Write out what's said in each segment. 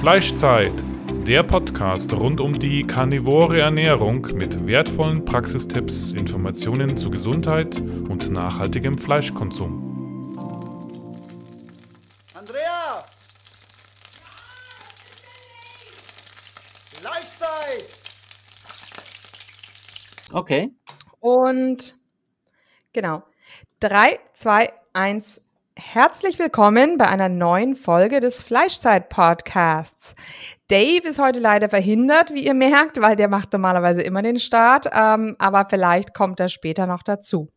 Fleischzeit, der Podcast rund um die karnivore Ernährung mit wertvollen Praxistipps, Informationen zu Gesundheit und nachhaltigem Fleischkonsum. Andrea! Fleischzeit! Okay. Und genau. 3, 2, 1. Herzlich willkommen bei einer neuen Folge des Fleischzeit Podcasts. Dave ist heute leider verhindert, wie ihr merkt, weil der macht normalerweise immer den Start, ähm, aber vielleicht kommt er später noch dazu.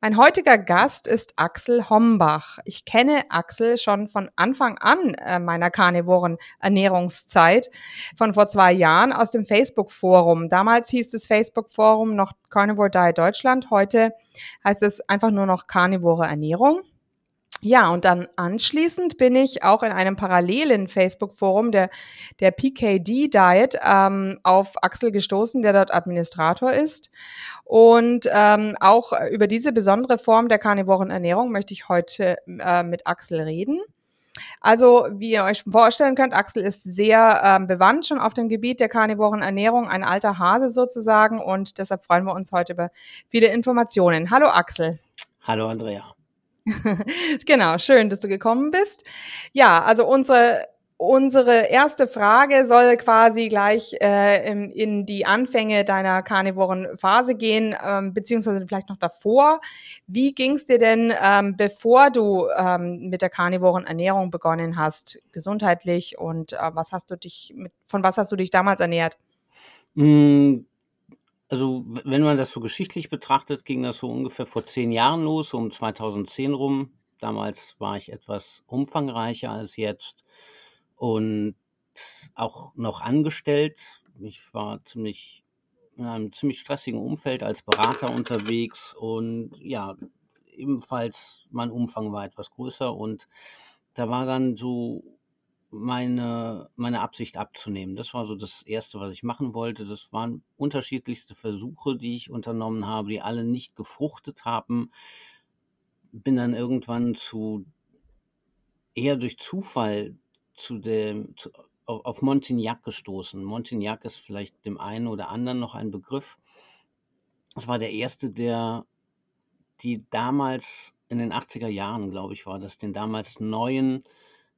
Mein heutiger Gast ist Axel Hombach. Ich kenne Axel schon von Anfang an äh, meiner karnivoren Ernährungszeit, von vor zwei Jahren aus dem Facebook-Forum. Damals hieß das Facebook-Forum noch Carnivore Diet Deutschland. Heute heißt es einfach nur noch Karnivore Ernährung. Ja, und dann anschließend bin ich auch in einem parallelen Facebook-Forum der, der PKD Diet ähm, auf Axel gestoßen, der dort Administrator ist. Und ähm, auch über diese besondere Form der karnivoren Ernährung möchte ich heute äh, mit Axel reden. Also, wie ihr euch vorstellen könnt, Axel ist sehr ähm, bewandt schon auf dem Gebiet der karnivoren Ernährung, ein alter Hase sozusagen. Und deshalb freuen wir uns heute über viele Informationen. Hallo Axel. Hallo Andrea. genau, schön, dass du gekommen bist. Ja, also unsere Unsere erste Frage soll quasi gleich äh, in, in die Anfänge deiner karnivoren Phase gehen, ähm, beziehungsweise vielleicht noch davor. Wie ging es dir denn, ähm, bevor du ähm, mit der karnivoren Ernährung begonnen hast, gesundheitlich und äh, was hast du dich mit, von was hast du dich damals ernährt? Mm, also, wenn man das so geschichtlich betrachtet, ging das so ungefähr vor zehn Jahren los, um 2010 rum. Damals war ich etwas umfangreicher als jetzt und auch noch angestellt. Ich war ziemlich in einem ziemlich stressigen Umfeld als Berater unterwegs und ja, ebenfalls mein Umfang war etwas größer und da war dann so meine, meine Absicht abzunehmen. Das war so das Erste, was ich machen wollte. Das waren unterschiedlichste Versuche, die ich unternommen habe, die alle nicht gefruchtet haben. Bin dann irgendwann zu eher durch Zufall zu dem, zu, auf Montignac gestoßen. Montignac ist vielleicht dem einen oder anderen noch ein Begriff. Das war der erste, der die damals in den 80er Jahren, glaube ich, war das, den damals neuen,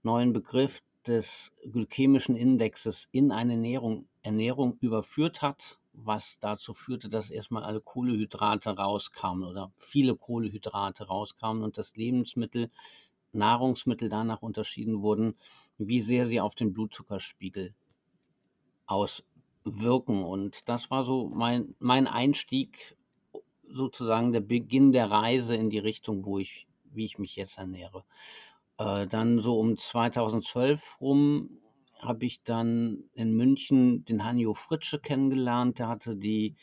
neuen Begriff des glykämischen Indexes in eine Ernährung, Ernährung überführt hat, was dazu führte, dass erstmal alle Kohlehydrate rauskamen oder viele Kohlehydrate rauskamen und das Lebensmittel, Nahrungsmittel danach unterschieden wurden, wie sehr sie auf den Blutzuckerspiegel auswirken. Und das war so mein, mein Einstieg, sozusagen der Beginn der Reise in die Richtung, wo ich, wie ich mich jetzt ernähre. Äh, dann so um 2012 rum habe ich dann in München den Hanjo Fritsche kennengelernt. Der hatte die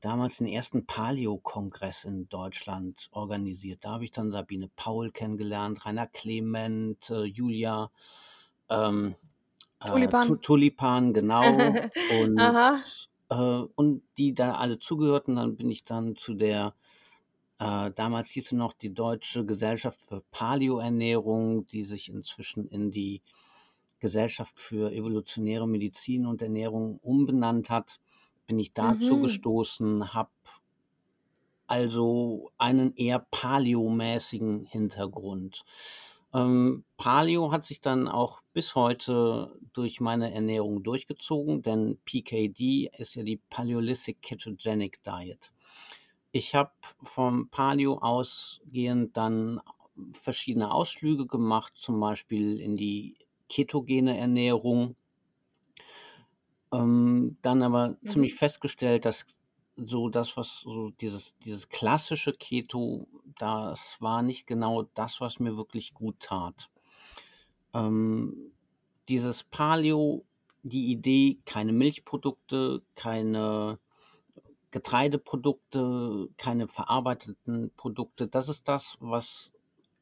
damals den ersten Paleo-Kongress in Deutschland organisiert. Da habe ich dann Sabine Paul kennengelernt, Rainer Clement, äh, Julia ähm, äh, Tulipan. Tulipan, genau. und, äh, und die da alle zugehörten. Dann bin ich dann zu der äh, damals hieß sie noch die Deutsche Gesellschaft für Paleoernährung, die sich inzwischen in die Gesellschaft für evolutionäre Medizin und Ernährung umbenannt hat. Bin ich dazu Mhm. gestoßen, habe also einen eher paleomäßigen Hintergrund. Ähm, Paleo hat sich dann auch bis heute durch meine Ernährung durchgezogen, denn PKD ist ja die Paleolithic Ketogenic Diet. Ich habe vom Paleo ausgehend dann verschiedene Ausflüge gemacht, zum Beispiel in die ketogene Ernährung. Ähm, dann aber Mhm. ziemlich festgestellt, dass so das, was so dieses, dieses klassische Keto, das war nicht genau das, was mir wirklich gut tat. Ähm, dieses Paleo, die Idee, keine Milchprodukte, keine Getreideprodukte, keine verarbeiteten Produkte, das ist das, was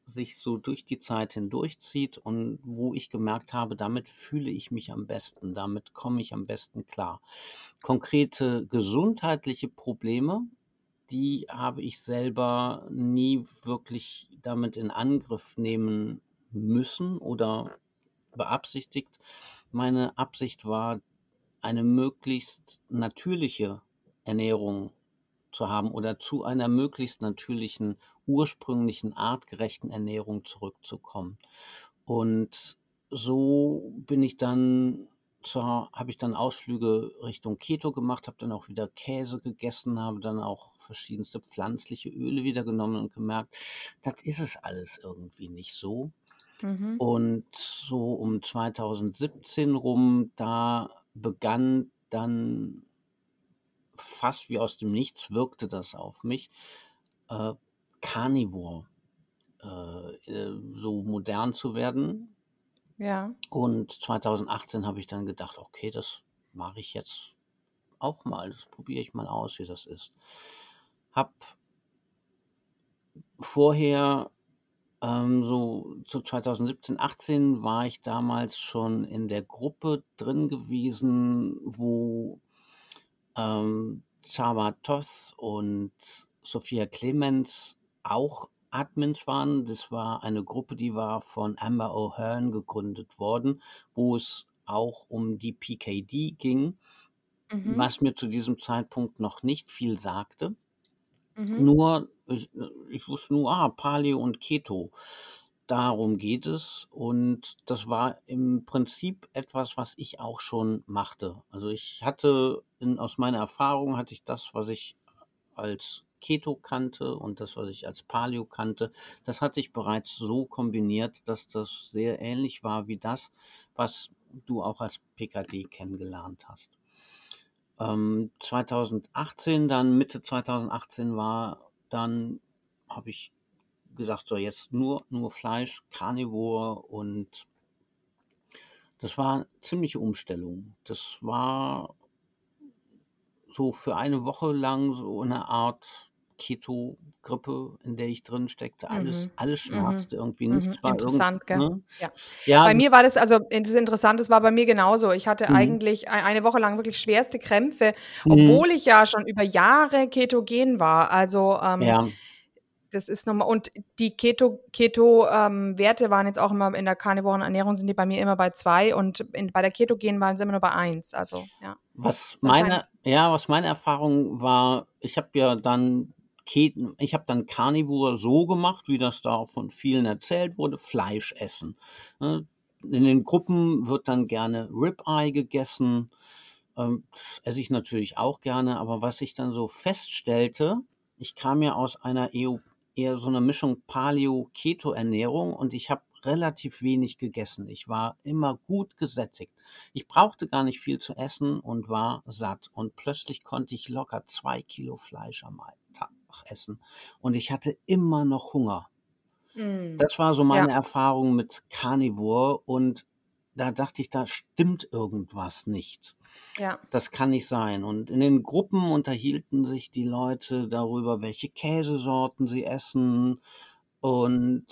sich so durch die Zeit hindurchzieht und wo ich gemerkt habe, damit fühle ich mich am besten, damit komme ich am besten klar. Konkrete gesundheitliche Probleme, die habe ich selber nie wirklich damit in Angriff nehmen müssen oder beabsichtigt. Meine Absicht war, eine möglichst natürliche Ernährung zu haben oder zu einer möglichst natürlichen, ursprünglichen, artgerechten Ernährung zurückzukommen. Und so bin ich dann habe ich dann Ausflüge Richtung Keto gemacht, habe dann auch wieder Käse gegessen, habe dann auch verschiedenste pflanzliche Öle wieder genommen und gemerkt, das ist es alles irgendwie nicht so. Mhm. Und so um 2017 rum, da begann dann fast wie aus dem Nichts wirkte das auf mich, äh, Carnivore äh, äh so modern zu werden. Ja. Und 2018 habe ich dann gedacht, okay, das mache ich jetzt auch mal, das probiere ich mal aus, wie das ist. Hab vorher ähm, so zu 2017, 18 war ich damals schon in der Gruppe drin gewesen, wo ähm, Chava Toth und Sophia Clemens auch Admins waren. Das war eine Gruppe, die war von Amber O'Hearn gegründet worden, wo es auch um die PKD ging, Mhm. was mir zu diesem Zeitpunkt noch nicht viel sagte. Mhm. Nur, ich, ich wusste nur, ah, Paleo und Keto. Darum geht es. Und das war im Prinzip etwas, was ich auch schon machte. Also ich hatte, in, aus meiner Erfahrung hatte ich das, was ich als Keto kannte und das, was ich als Paleo kannte, das hatte ich bereits so kombiniert, dass das sehr ähnlich war wie das, was du auch als PKD kennengelernt hast. Ähm, 2018, dann Mitte 2018 war, dann habe ich gesagt, so jetzt nur, nur Fleisch, Carnivore und das war eine ziemliche Umstellung. Das war so für eine Woche lang so eine Art Keto-Grippe, in der ich drin steckte. Alles, Mhm. alles Mhm. schmerzte irgendwie, Mhm. nichts war irgend, Interessant, gell? ne? Ja. Ja, Bei mir war das, also das Interessante, das war bei mir genauso. Ich hatte Mhm. eigentlich ei- eine Woche lang wirklich schwerste Krämpfe, mhm. obwohl ich ja schon über Jahre ketogen war. Also ähm, ja, das ist nochmal, und die Keto, Keto ähm, Werte waren jetzt auch immer in der karnivoren Ernährung sind die bei mir immer bei zwei und in, bei der Ketogen waren sie immer nur bei eins. Also ja. was meine, ja, was meine Erfahrung war, ich habe ja dann Ke- ich habe dann Carnivore so gemacht, wie das da auch von vielen erzählt wurde, Fleisch essen. Ne? In den Gruppen wird dann gerne Ribeye gegessen. Ähm, das esse ich natürlich auch gerne, aber was ich dann so feststellte, ich kam ja aus einer eher, eher so einer Mischung Paleo-Keto-Ernährung und ich habe relativ wenig gegessen. Ich war immer gut gesättigt. Ich brauchte gar nicht viel zu essen und war satt. Und plötzlich konnte ich locker zwei Kilo Fleisch am Tag essen. Und ich hatte immer noch Hunger. Mm. Das war so meine Ja. Erfahrung mit Carnivore und da dachte ich, da stimmt irgendwas nicht. Ja. Das kann nicht sein. Und in den Gruppen unterhielten sich die Leute darüber, welche Käsesorten sie essen. Und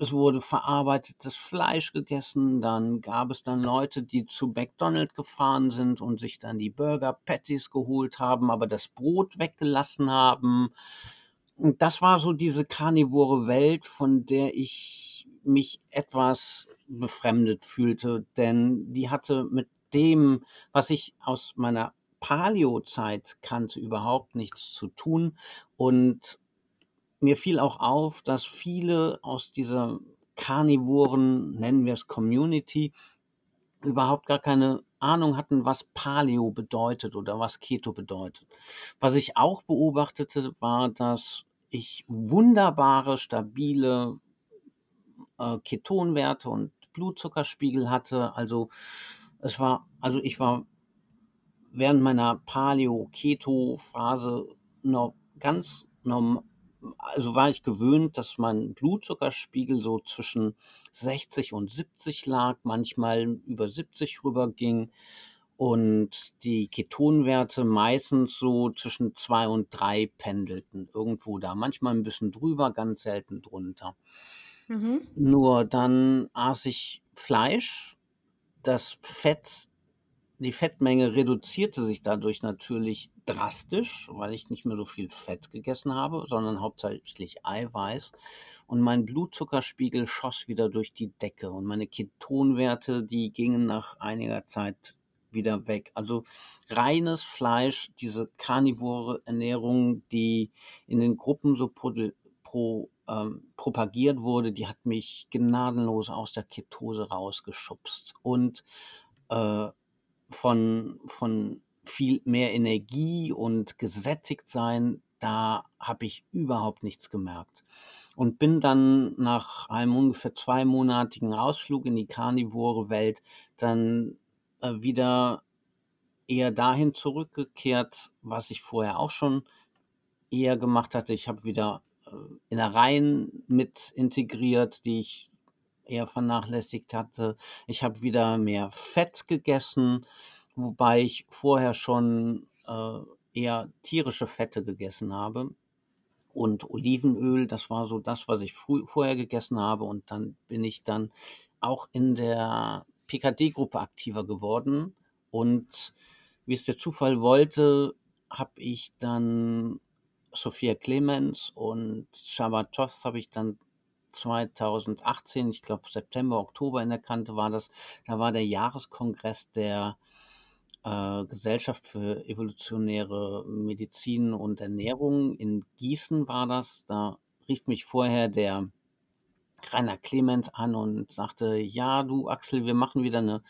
es wurde verarbeitetes Fleisch gegessen. Dann gab es dann Leute, die zu McDonald's gefahren sind und sich dann die Burger Patties geholt haben, aber das Brot weggelassen haben. Und das war so diese karnivore Welt, von der ich mich etwas befremdet fühlte, denn die hatte mit dem, was ich aus meiner Paleo-Zeit kannte, überhaupt nichts zu tun. Und mir fiel auch auf, dass viele aus dieser karnivoren, nennen wir es Community, überhaupt gar keine Ahnung hatten, was Paleo bedeutet oder was Keto bedeutet. Was ich auch beobachtete, war, dass ich wunderbare, stabile äh, Ketonwerte und Blutzuckerspiegel hatte. Also es war, also ich war während meiner Paleo-Keto-Phase noch ganz normal, also war ich gewöhnt, dass mein Blutzuckerspiegel so zwischen 60 und 70 lag, manchmal über 70 rüberging und die Ketonwerte meistens so zwischen 2 und 3 pendelten, irgendwo da, manchmal ein bisschen drüber, ganz selten drunter. Mhm. Nur dann aß ich Fleisch, das Fett, die Fettmenge reduzierte sich dadurch natürlich drastisch, weil ich nicht mehr so viel Fett gegessen habe, sondern hauptsächlich Eiweiß. und mein Blutzuckerspiegel schoss wieder durch die Decke und meine Ketonwerte, die gingen nach einiger Zeit wieder weg. Also reines Fleisch, diese karnivore Ernährung, die in den Gruppen so pro, pro, ähm, propagiert wurde, die hat mich gnadenlos aus der Ketose rausgeschubst und äh, von, von viel mehr Energie und gesättigt sein, da habe ich überhaupt nichts gemerkt. Und bin dann nach einem ungefähr zweimonatigen Ausflug in die karnivore Welt dann äh, wieder eher dahin zurückgekehrt, was ich vorher auch schon eher gemacht hatte. Ich habe wieder Innereien mit integriert, die ich eher vernachlässigt hatte. Ich habe wieder mehr Fett gegessen, wobei ich vorher schon äh, eher tierische Fette gegessen habe. Und Olivenöl, das war so das, was ich vorher gegessen habe. Und dann bin ich dann auch in der PKD-Gruppe aktiver geworden. Und wie es der Zufall wollte, habe ich dann Sophia Clemens und Shabbat Tost habe ich dann 2018, ich glaube September, Oktober in der Kante war das, da war der Jahreskongress der äh, Gesellschaft für evolutionäre Medizin und Ernährung in Gießen war das. Da rief mich vorher der Rainer Clement an und sagte, ja, du Axel, wir machen wieder eine,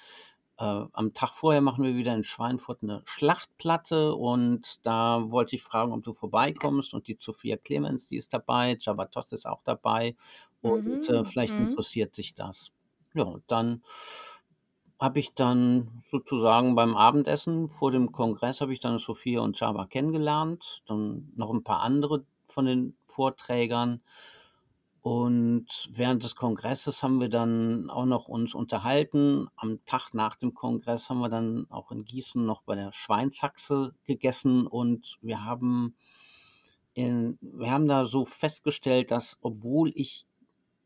äh, am Tag vorher machen wir wieder in Schweinfurt eine Schlachtplatte und da wollte ich fragen, ob du vorbeikommst und die Sophia Clemens, die ist dabei, Jabatos ist auch dabei und äh, Mhm, vielleicht mhm. interessiert sich das. Ja, dann habe ich dann sozusagen beim Abendessen vor dem Kongress habe ich dann Sophia und Java kennengelernt, dann noch ein paar andere von den Vorträgern. Und während des Kongresses haben wir dann auch noch uns unterhalten. Am Tag nach dem Kongress haben wir dann auch in Gießen noch bei der Schweinshaxe gegessen und wir haben in, wir haben da so festgestellt, dass obwohl ich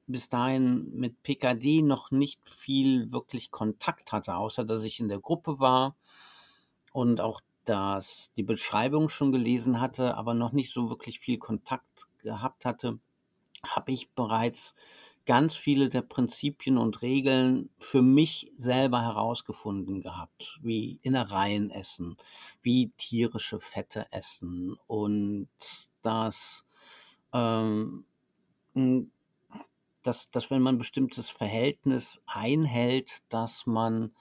bis dahin mit PKD noch nicht viel wirklich Kontakt hatte, außer dass ich in der Gruppe war und auch dass die Beschreibung schon gelesen hatte, aber noch nicht so wirklich viel Kontakt gehabt hatte, habe ich bereits ganz viele der Prinzipien und Regeln für mich selber herausgefunden gehabt, wie Innereien essen, wie tierische Fette essen und dass ähm, dass, dass wenn man ein bestimmtes Verhältnis einhält, dass man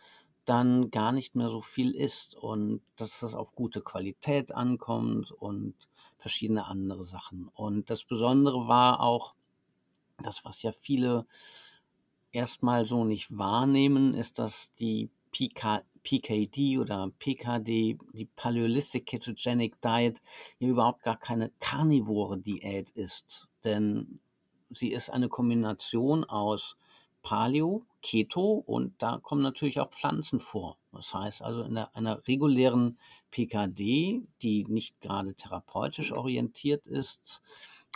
dann gar nicht mehr so viel isst und dass das auf gute Qualität ankommt und verschiedene andere Sachen. Und das Besondere war auch, das, was ja viele erstmal so nicht wahrnehmen, ist, dass die PK, PKD oder PKD, die Paleolithic Ketogenic Diet, ja überhaupt gar keine karnivore Diät ist. Denn sie ist eine Kombination aus Paleo, Keto und da kommen natürlich auch Pflanzen vor. Das heißt also in einer, einer regulären PKD, die nicht gerade therapeutisch orientiert ist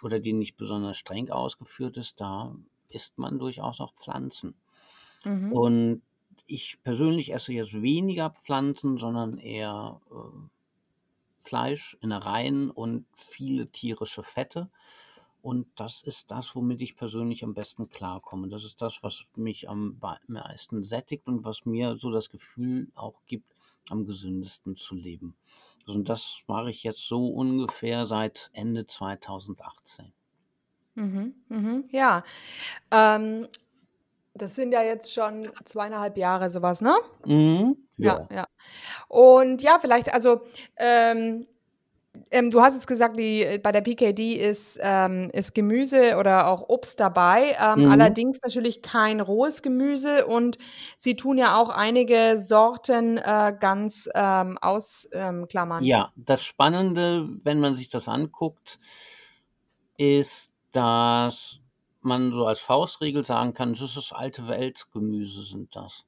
oder die nicht besonders streng ausgeführt ist, da isst man durchaus auch Pflanzen. Mhm. Und ich persönlich esse jetzt weniger Pflanzen, sondern eher äh, Fleisch, Innereien und viele tierische Fette. Und das ist das, womit ich persönlich am besten klarkomme. Das ist das, was mich am meisten sättigt und was mir so das Gefühl auch gibt, am gesündesten zu leben. Also, Und das mache ich jetzt so ungefähr seit Ende 2018. Mhm, mhm, ja. Ähm, das sind ja jetzt schon zweieinhalb Jahre sowas, ne? Mhm. Ja, Ja. ja. Und ja, vielleicht, also, ähm, ähm, du hast jetzt gesagt, die, äh, bei der PKD ist, ähm, ist Gemüse oder auch Obst dabei, ähm, Mhm. allerdings natürlich kein rohes Gemüse und sie tun ja auch einige Sorten äh, ganz ähm, ausklammern. Ja, das Spannende, wenn man sich das anguckt, ist, dass man so als Faustregel sagen kann, das ist alte Weltgemüse sind das.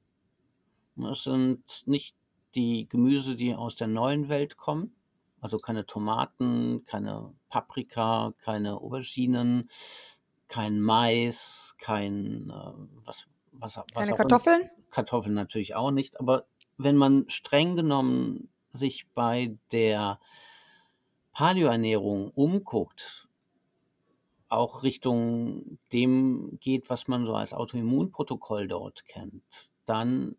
Es sind nicht die Gemüse, die aus der neuen Welt kommen, also keine Tomaten, keine Paprika, keine Auberginen, kein Mais, kein äh, was, was, was Keine. Kartoffeln? Kartoffeln natürlich auch nicht, aber wenn man streng genommen sich bei der Paleoernährung umguckt, auch Richtung dem geht, was man so als Autoimmunprotokoll dort kennt, dann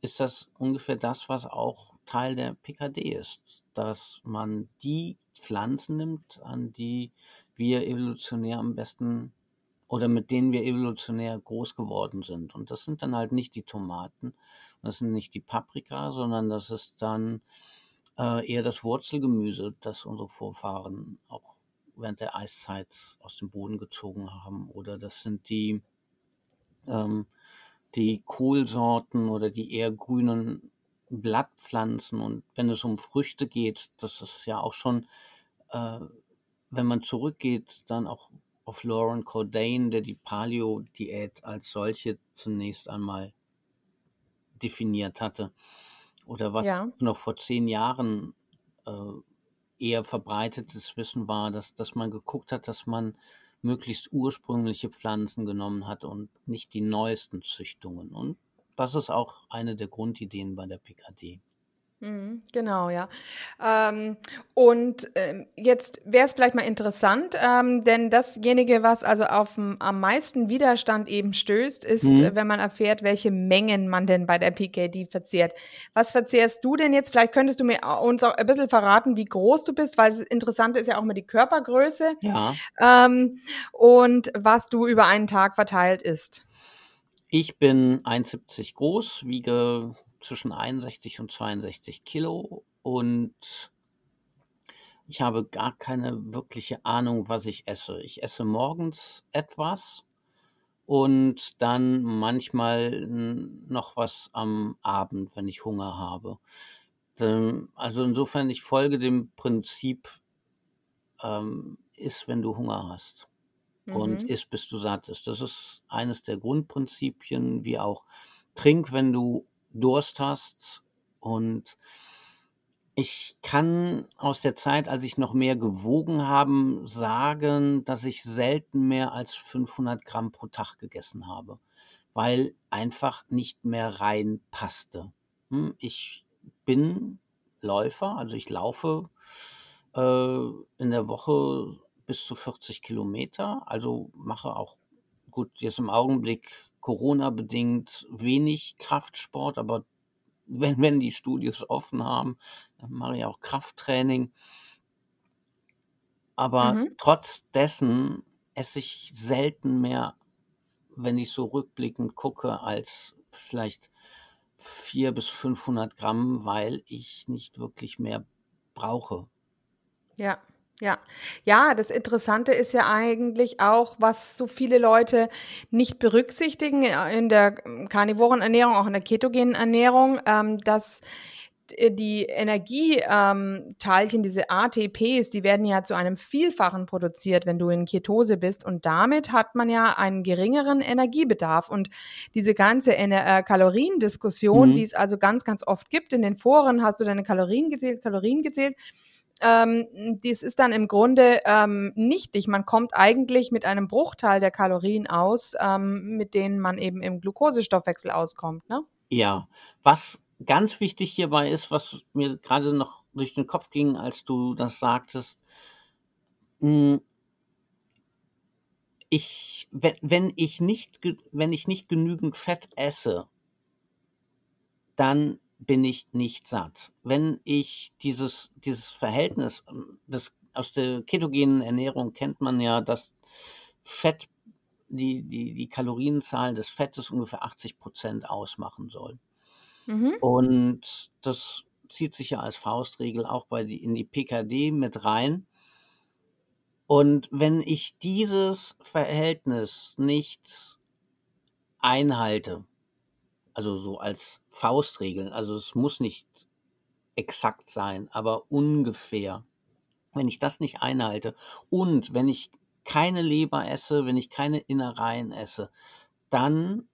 ist das ungefähr das, was auch Teil der PKD ist, dass man die Pflanzen nimmt, an die wir evolutionär am besten oder mit denen wir evolutionär groß geworden sind. Und das sind dann halt nicht die Tomaten, das sind nicht die Paprika, sondern das ist dann äh, eher das Wurzelgemüse, das unsere Vorfahren auch während der Eiszeit aus dem Boden gezogen haben. Oder das sind die, ähm, die Kohlsorten oder die eher grünen Blattpflanzen. Und wenn es um Früchte geht, das ist ja auch schon, äh, wenn man zurückgeht, dann auch auf Lauren Cordain, der die Paleo-Diät als solche zunächst einmal definiert hatte. Oder was Ja. noch vor zehn Jahren äh, eher verbreitetes Wissen war, dass, dass man geguckt hat, dass man möglichst ursprüngliche Pflanzen genommen hat und nicht die neuesten Züchtungen. Und das ist auch eine der Grundideen bei der PKD. Mhm, genau, ja. Ähm, und ähm, jetzt wäre es vielleicht mal interessant, ähm, denn dasjenige, was also auf am meisten Widerstand eben stößt, ist, Mhm. äh, wenn man erfährt, welche Mengen man denn bei der PKD verzehrt. Was verzehrst du denn jetzt? Vielleicht könntest du mir uns auch ein bisschen verraten, wie groß du bist, weil das Interessante ist ja auch immer die Körpergröße Ja, ähm, und was du über einen Tag verteilt isst. Ich bin 1,70 groß, wiege zwischen 61 und 62 Kilo und ich habe gar keine wirkliche Ahnung, was ich esse. Ich esse morgens etwas und dann manchmal noch was am Abend, wenn ich Hunger habe. Ähm, Also insofern, ich folge dem Prinzip, ähm, iss, wenn du Hunger hast und Mhm. iss, bis du satt bist. Das ist eines der Grundprinzipien, wie auch trink, wenn du Durst hast. Und ich kann aus der Zeit, als ich noch mehr gewogen habe, sagen, dass ich selten mehr als 500 Gramm pro Tag gegessen habe, weil einfach nicht mehr reinpasste. Hm, Ich bin Läufer, also ich laufe äh, in der Woche bis zu 40 Kilometer, also mache auch gut, jetzt im Augenblick Corona-bedingt wenig Kraftsport, aber wenn, wenn die Studios offen haben, dann mache ich auch Krafttraining. Aber Mhm. trotz dessen esse ich selten mehr, wenn ich so rückblickend gucke, als vielleicht 400 bis 500 Gramm, weil ich nicht wirklich mehr brauche. Ja, ja. Ja, das Interessante ist ja eigentlich auch, was so viele Leute nicht berücksichtigen äh, in der ähm, karnivoren Ernährung, auch in der ketogenen Ernährung, ähm, dass d- die Energieteilchen, ähm, diese ATPs, die werden ja zu einem Vielfachen produziert, wenn du in Ketose bist. Und damit hat man ja einen geringeren Energiebedarf. Und diese ganze Ener äh, Kaloriendiskussion, die Mhm. es also ganz, ganz oft gibt in den Foren, hast du deine Kalorien gezählt, Kalorien gezählt, ähm, das ist dann im Grunde ähm, nichtig. Man kommt eigentlich mit einem Bruchteil der Kalorien aus, ähm, mit denen man eben im Glukosestoffwechsel auskommt. Ne? Ja, was ganz wichtig hierbei ist, was mir gerade noch durch den Kopf ging, als du das sagtest, mh, ich, wenn, wenn ich nicht, wenn ich nicht genügend Fett esse, dann bin ich nicht satt. Wenn ich dieses, dieses Verhältnis, ähm, das, aus der ketogenen Ernährung kennt man ja, dass Fett, die, die, die Kalorienzahl des Fettes ungefähr 80 Prozent ausmachen soll. Mhm. Und das zieht sich ja als Faustregel auch bei die, in die PKD mit rein. Und wenn ich dieses Verhältnis nicht einhalte, also so als Faustregel, also es muss nicht exakt sein, aber ungefähr, wenn ich das nicht einhalte und wenn ich keine Leber esse, wenn ich keine Innereien esse, dann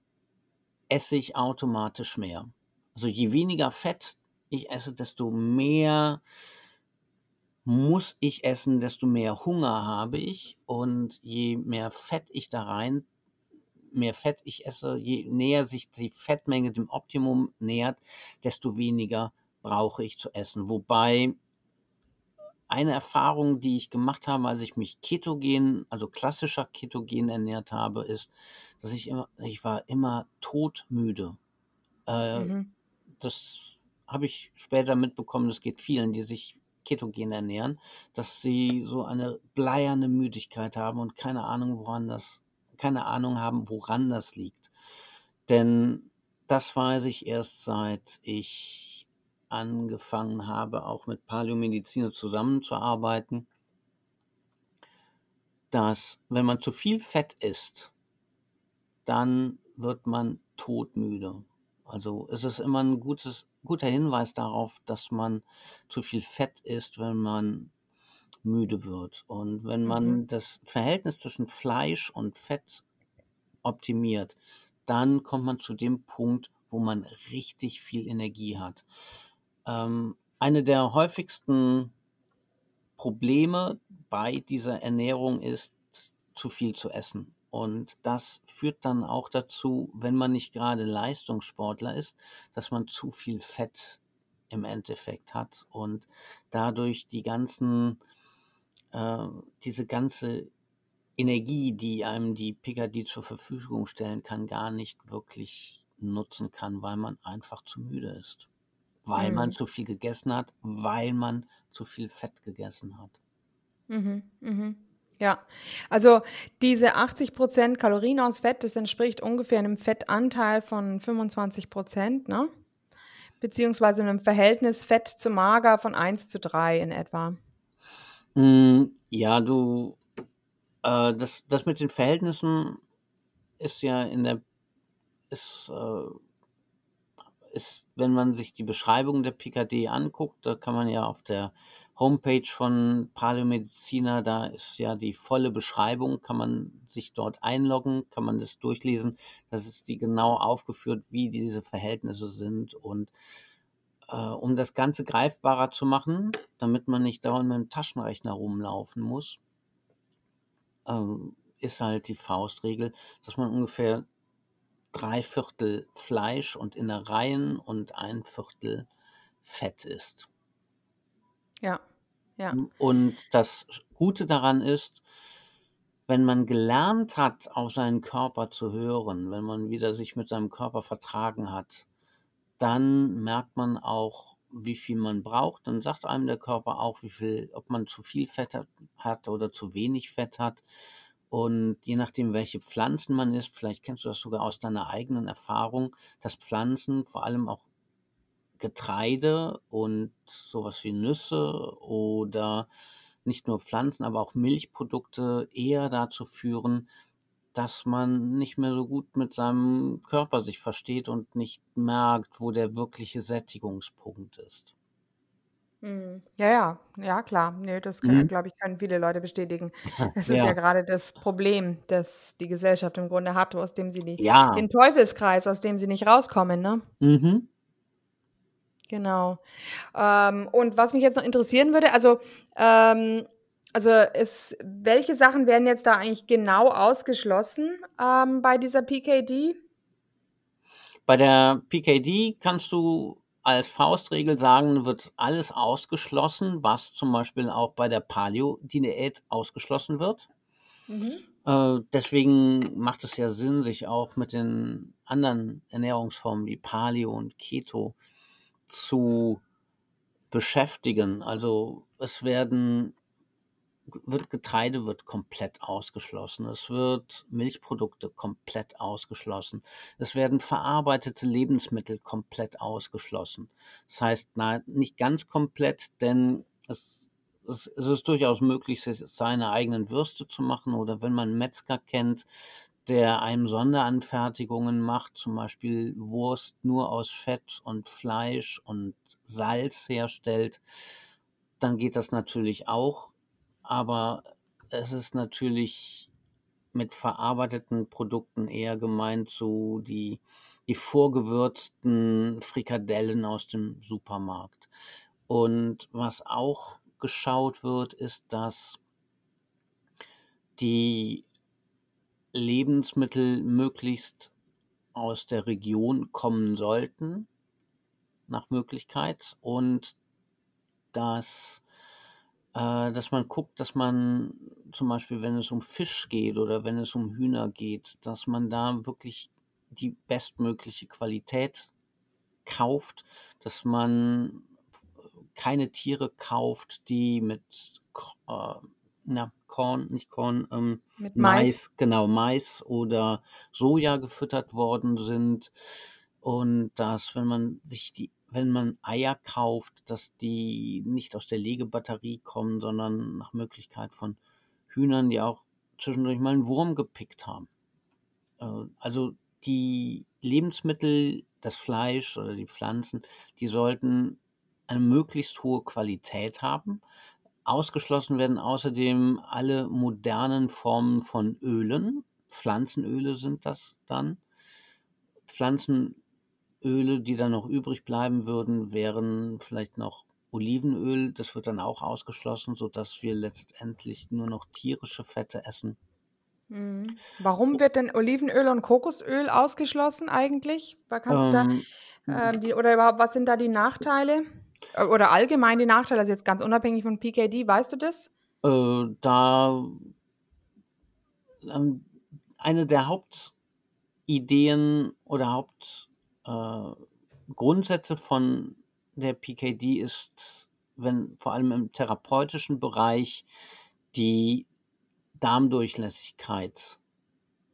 esse ich automatisch mehr. Also je weniger Fett ich esse, desto mehr muss ich essen, desto mehr Hunger habe ich. Und je mehr Fett ich da rein, mehr Fett ich esse, je näher sich die Fettmenge dem Optimum nähert, desto weniger brauche ich zu essen. Wobei eine Erfahrung, die ich gemacht habe, als ich mich ketogen, also klassischer ketogen ernährt habe, ist, dass ich immer, ich war immer todmüde. Äh, Mhm. das habe ich später mitbekommen, das geht vielen, die sich ketogen ernähren, dass sie so eine bleierne Müdigkeit haben und keine Ahnung, woran das, keine Ahnung haben, woran das liegt. Denn das weiß ich erst seit ich angefangen habe, auch mit Paläomediziner zusammenzuarbeiten, dass wenn man zu viel Fett isst, dann wird man todmüde. Also es ist immer ein gutes, guter Hinweis darauf, dass man zu viel Fett isst, wenn man müde wird. Und wenn man Mhm. das Verhältnis zwischen Fleisch und Fett optimiert, dann kommt man zu dem Punkt, wo man richtig viel Energie hat. Ähm, eine der häufigsten Probleme bei dieser Ernährung ist, zu viel zu essen. Und das führt dann auch dazu, wenn man nicht gerade Leistungssportler ist, dass man zu viel Fett im Endeffekt hat und dadurch die ganzen, äh, diese ganze Energie, die einem die PKD zur Verfügung stellen kann, gar nicht wirklich nutzen kann, weil man einfach zu müde ist. Weil man Mhm. zu viel gegessen hat, weil man zu viel Fett gegessen hat. Mhm, mhm. Ja, also diese 80% Kalorien aus Fett, das entspricht ungefähr einem Fettanteil von 25%, ne? Beziehungsweise einem Verhältnis Fett zu mager von 1 zu 3 in etwa. Mm, Ja, du, äh, das, das mit den Verhältnissen ist ja in der, ist, äh, ist, wenn man sich die Beschreibung der PKD anguckt, da kann man ja auf der Homepage von Paläomediziner, da ist ja die volle Beschreibung, kann man sich dort einloggen, kann man das durchlesen. Das ist die genau aufgeführt, wie diese Verhältnisse sind. Und äh, um das Ganze greifbarer zu machen, damit man nicht dauernd mit dem Taschenrechner rumlaufen muss, ähm, ist halt die Faustregel, dass man ungefähr drei Viertel Fleisch und Innereien und ein Viertel Fett isst. Ja, ja. Und das Gute daran ist, wenn man gelernt hat, auf seinen Körper zu hören, wenn man wieder sich mit seinem Körper vertragen hat, dann merkt man auch, wie viel man braucht. Dann sagt einem der Körper auch, wie viel, ob man zu viel Fett hat, oder zu wenig Fett hat. Und je nachdem, welche Pflanzen man isst, vielleicht kennst du das sogar aus deiner eigenen Erfahrung, dass Pflanzen, vor allem auch Getreide und sowas wie Nüsse oder nicht nur Pflanzen, aber auch Milchprodukte eher dazu führen, dass man nicht mehr so gut mit seinem Körper sich versteht und nicht merkt, wo der wirkliche Sättigungspunkt ist. Mhm. Ja, ja, ja, klar. Nee, das kann, Mhm. glaube ich, können viele Leute bestätigen. Das ist ja Ja, gerade das Problem, das die Gesellschaft im Grunde hat, aus dem sie die, ja. den Teufelskreis, aus dem sie nicht rauskommen, ne? Mhm. Genau. Ähm, und was mich jetzt noch interessieren würde, also, ähm, also ist, welche Sachen werden jetzt da eigentlich genau ausgeschlossen ähm, bei dieser PKD? Bei der PKD kannst du als Faustregel sagen, wird alles ausgeschlossen, was zum Beispiel auch bei der Paleo-Diät ausgeschlossen wird. Mhm. Äh, deswegen macht es ja Sinn, sich auch mit den anderen Ernährungsformen wie Paleo und Keto zu beschäftigen. Also es werden wird Getreide wird komplett ausgeschlossen. Es wird Milchprodukte komplett ausgeschlossen. Es werden verarbeitete Lebensmittel komplett ausgeschlossen. Das heißt, na, nicht ganz komplett, denn es, es, es ist durchaus möglich, seine eigenen Würste zu machen oder wenn man Metzger kennt, der einem Sonderanfertigungen macht, zum Beispiel Wurst nur aus Fett und Fleisch und Salz herstellt, dann geht das natürlich auch aber es ist natürlich mit verarbeiteten Produkten eher gemeint, so die, die vorgewürzten Frikadellen aus dem Supermarkt. Und was auch geschaut wird, ist, dass die Lebensmittel möglichst aus der Region kommen sollten, nach Möglichkeit, und dass äh, dass man guckt, dass man zum Beispiel, wenn es um Fisch geht oder wenn es um Hühner geht, dass man da wirklich die bestmögliche Qualität kauft, dass man keine Tiere kauft, die mit äh, na, Korn, nicht Korn, ähm, Mit Mais. genau, Mais oder Soja gefüttert worden sind. Und dass, wenn man sich die, wenn man Eier kauft, dass die nicht aus der Legebatterie kommen, sondern nach Möglichkeit von Hühnern, die auch zwischendurch mal einen Wurm gepickt haben. Äh, also die Lebensmittel, das Fleisch oder die Pflanzen, die sollten eine möglichst hohe Qualität haben. Ausgeschlossen werden außerdem alle modernen Formen von Ölen. Pflanzenöle sind das dann. Pflanzenöle, die dann noch übrig bleiben würden, wären vielleicht noch Olivenöl. Das wird dann auch ausgeschlossen, sodass wir letztendlich nur noch tierische Fette essen. Mhm. Warum wird denn Olivenöl und Kokosöl ausgeschlossen eigentlich? Du da, Ähm, ähm, die, oder überhaupt, was sind da die Nachteile? Äh, Oder allgemein die Nachteile, also jetzt ganz unabhängig von PKD, weißt du das? äh, da ähm, eine der Hauptideen oder Hauptgrundsätze äh, Grundsätze von der PKD ist, wenn vor allem im therapeutischen Bereich die Darmdurchlässigkeit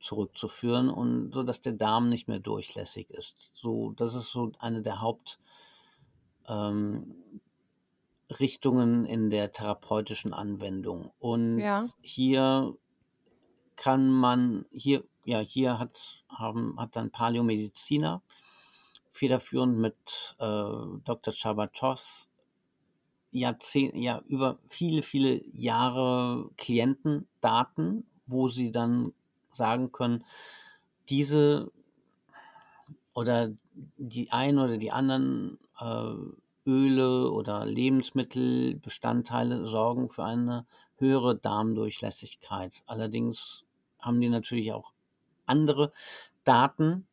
zurückzuführen und so, dass der Darm nicht mehr durchlässig ist. So, das ist so eine der Haupt ähm, in der therapeutischen Anwendung. Und Ja. hier kann man, hier, ja, hier hat, haben, hat dann Paläomediziner federführend mit äh, Dr. Chabatos Jahrzehnt, ja, über viele, viele Jahre Klientendaten, wo sie dann sagen können, diese oder die ein oder die anderen äh, Öle oder Lebensmittelbestandteile sorgen für eine höhere Darmdurchlässigkeit. Allerdings haben die natürlich auch andere Daten,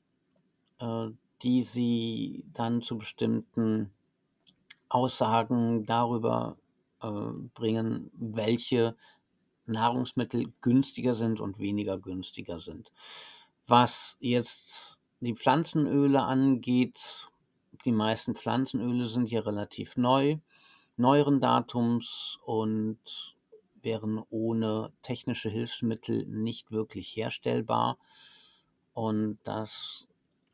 äh, die sie dann zu bestimmten Aussagen darüber äh, bringen, welche Nahrungsmittel günstiger sind und weniger günstiger sind. Was jetzt die Pflanzenöle angeht, die meisten Pflanzenöle sind ja relativ neu, neueren Datums und wären ohne technische Hilfsmittel nicht wirklich herstellbar. Und das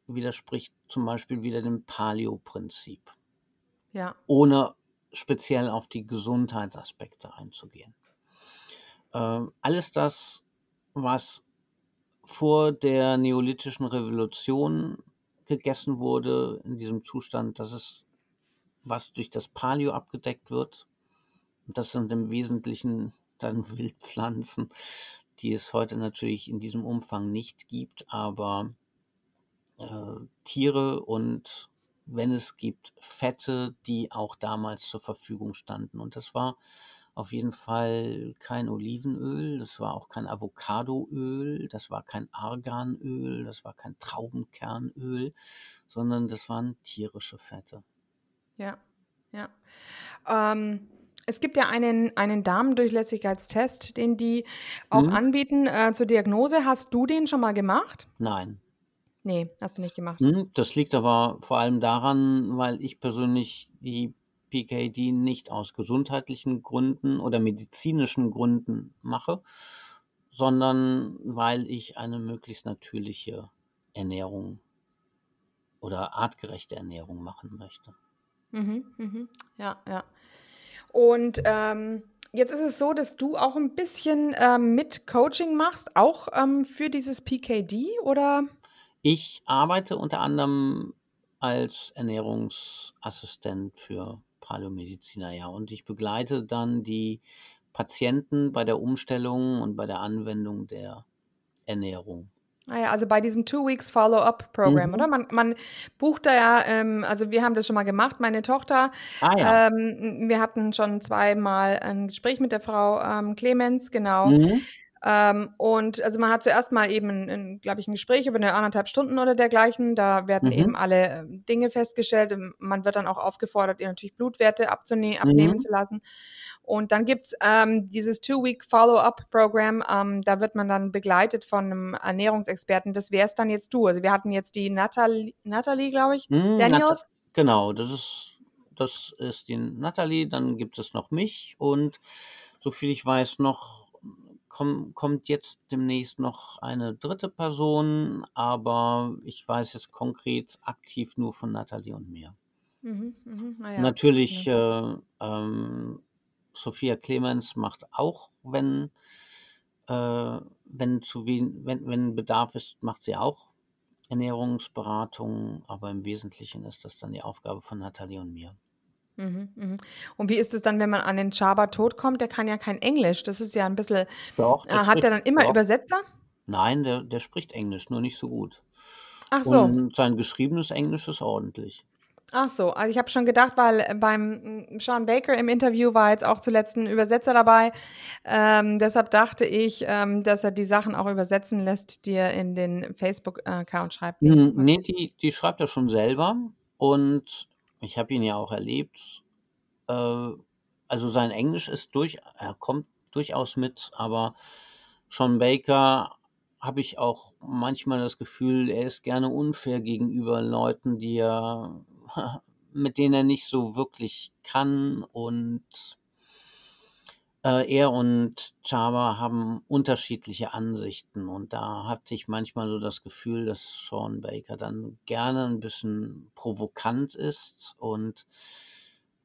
widerspricht zum Beispiel wieder dem Paleo-Prinzip, Ja. ohne speziell auf die Gesundheitsaspekte einzugehen. Ähm, alles das, was vor der neolithischen Revolution gegessen wurde, in diesem Zustand, das ist, was durch das Paleo abgedeckt wird. Und das sind im Wesentlichen dann Wildpflanzen, die es heute natürlich in diesem Umfang nicht gibt, aber äh, Tiere und wenn es gibt, Fette, die auch damals zur Verfügung standen. Und das war auf jeden Fall kein Olivenöl, das war auch kein Avocadoöl, das war kein Arganöl, das war kein Traubenkernöl, sondern das waren tierische Fette. Ja, ja. Ähm, es gibt ja einen, einen Darmdurchlässigkeitstest, den die auch Hm? anbieten äh, zur Diagnose. Hast du den schon mal gemacht? Nein. Nee, hast du nicht gemacht. Hm, Das liegt aber vor allem daran, weil ich persönlich die PKD nicht aus gesundheitlichen Gründen oder medizinischen Gründen mache, sondern weil ich eine möglichst natürliche Ernährung oder artgerechte Ernährung machen möchte. Mhm, mhm. Ja, ja. Und ähm, jetzt ist es so, dass du auch ein bisschen ähm, mit Coaching machst, auch ähm, für dieses PKD oder? Ich arbeite unter anderem als Ernährungsassistent für Paläomediziner, ja, und ich begleite dann die Patienten bei der Umstellung und bei der Anwendung der Ernährung. Naja, also bei diesem Two Weeks Follow-up-Programm, Mhm. oder? Man, man bucht da ja, ähm, also wir haben das schon mal gemacht, meine Tochter. Ah ja. Ähm, wir hatten schon zweimal ein Gespräch mit der Frau ähm, Clemens, genau. Mhm. Ähm, und also man hat zuerst mal eben, glaube ich, ein Gespräch über eine anderthalb Stunden oder dergleichen. Da werden Mhm. eben alle ähm, Dinge festgestellt. Ähm, Man wird dann auch aufgefordert, ihr natürlich Blutwerte abzune abnehmen Mhm. zu lassen. Und dann gibt's ähm, dieses Two-Week Follow-up-Programm. Ähm, da wird man dann begleitet von einem Ernährungsexperten. Das wär's dann jetzt du. Also wir hatten jetzt die Natalie, Natalie glaube ich, Hm, Nat Daniels. genau, das ist das ist die Natalie, dann gibt es noch mich und soviel ich weiß noch komm kommt jetzt demnächst noch eine dritte Person, aber ich weiß jetzt konkret aktiv nur von Natalie und mir. Mhm, mhm, na ja. Natürlich, Ja. äh, ähm, Sophia Clemens macht auch, wenn äh, wenn zu wen wenn wenn Bedarf ist, macht sie auch Ernährungsberatung, aber im Wesentlichen ist das dann die Aufgabe von Natalie und mir. Mhm, mhm. Und wie ist es dann, wenn man an den Chaba Tod kommt? Der kann ja kein Englisch. Das ist ja ein bisschen. Doch, Äh, der hat der spricht dann immer doch. Übersetzer? Nein, der der spricht Englisch, nur nicht so gut. Ach so. Und sein geschriebenes Englisch ist ordentlich. Ach so. Also ich habe schon gedacht, weil äh, beim mm, Sean Baker im Interview war jetzt auch zuletzt ein Übersetzer dabei. Ähm, deshalb dachte ich, ähm, dass er die Sachen auch übersetzen lässt, die er in den Facebook-Account schreibt. Nee, Hm, okay. ne, die die schreibt er schon selber und ich habe ihn ja auch erlebt. Äh, also sein Englisch ist durch er kommt durchaus mit, aber Sean Baker habe ich auch manchmal das Gefühl, er ist gerne unfair gegenüber Leuten, die er mit denen er nicht so wirklich kann und äh, er und Chaba haben unterschiedliche Ansichten und da hatte ich manchmal so das Gefühl, dass Sean Baker dann gerne ein bisschen provokant ist und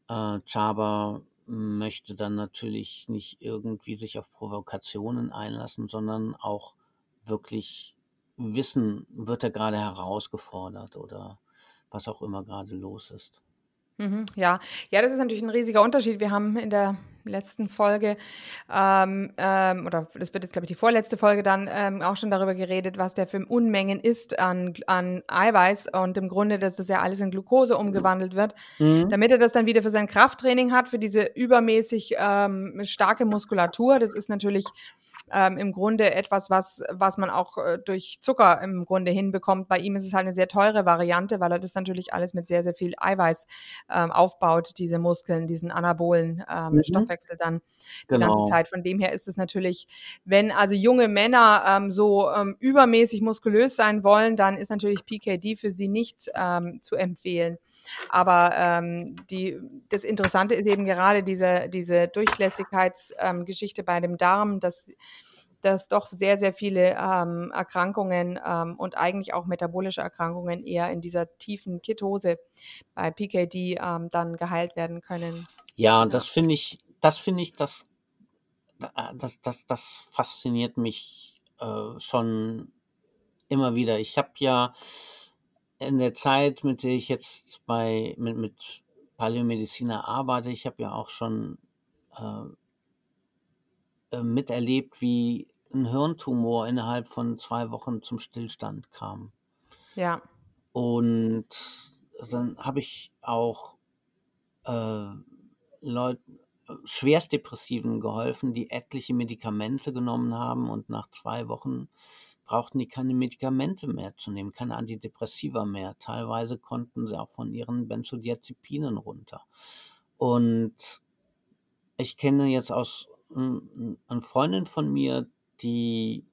äh, Chaba möchte dann natürlich nicht irgendwie sich auf Provokationen einlassen, sondern auch wirklich wissen, wird er gerade herausgefordert oder was auch immer gerade los ist. Mhm, ja. Ja, das ist natürlich ein riesiger Unterschied. Wir haben in der letzten Folge, ähm, ähm, oder das wird jetzt, glaube ich, die vorletzte Folge dann ähm, auch schon darüber geredet, was der für Unmengen ist an, an Eiweiß und im Grunde, dass das ja alles in Glucose umgewandelt wird, Mhm. damit er das dann wieder für sein Krafttraining hat, für diese übermäßig ähm, starke Muskulatur. Das ist natürlich ähm, im Grunde etwas, was, was man auch äh, durch Zucker im Grunde hinbekommt. Bei ihm ist es halt eine sehr teure Variante, weil er das natürlich alles mit sehr, sehr viel Eiweiß ähm, aufbaut, diese Muskeln, diesen anabolen ähm, Mhm. Stoffwechsel dann die ganze Genau. Zeit. Von dem her ist es natürlich, wenn also junge Männer ähm, so ähm, übermäßig muskulös sein wollen, dann ist natürlich PKD für sie nicht ähm, zu empfehlen. Aber ähm, die, das Interessante ist eben gerade diese, diese Durchlässigkeitsgeschichte ähm, bei dem Darm, dass dass doch sehr, sehr viele ähm, Erkrankungen ähm, und eigentlich auch metabolische Erkrankungen eher in dieser tiefen Ketose bei PKD ähm, dann geheilt werden können. Ja, Ja. das finde ich, das finde ich, das, das, das, das fasziniert mich äh, schon immer wieder. Ich habe ja in der Zeit, mit der ich jetzt bei mit, mit Paläomediziner arbeite, ich habe ja auch schon äh, äh, miterlebt, wie ein Hirntumor innerhalb von zwei Wochen zum Stillstand kam. Ja. Und dann habe ich auch äh, Leuten, Schwerstdepressiven geholfen, die etliche Medikamente genommen haben und nach zwei Wochen brauchten die keine Medikamente mehr zu nehmen, keine Antidepressiva mehr. Teilweise konnten sie auch von ihren Benzodiazepinen runter. Und ich kenne jetzt aus n- eine Freundin von mir, die,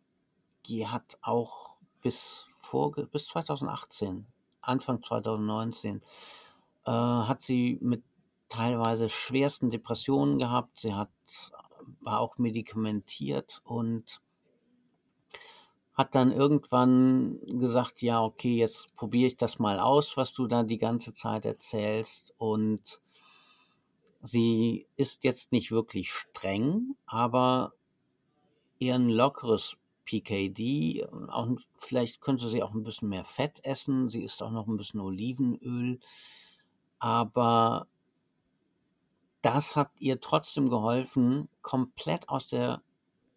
die hat auch bis vor, bis 2018, Anfang 2019, äh, hat sie mit teilweise schwersten Depressionen gehabt. Sie hat, war auch medikamentiert und hat dann irgendwann gesagt, ja, okay, jetzt probiere ich das mal aus, was du da die ganze Zeit erzählst. Und sie ist jetzt nicht wirklich streng, aber eher ein lockeres PKD. Auch, vielleicht könnte sie auch ein bisschen mehr Fett essen. Sie isst auch noch ein bisschen Olivenöl. Aber das hat ihr trotzdem geholfen, komplett aus der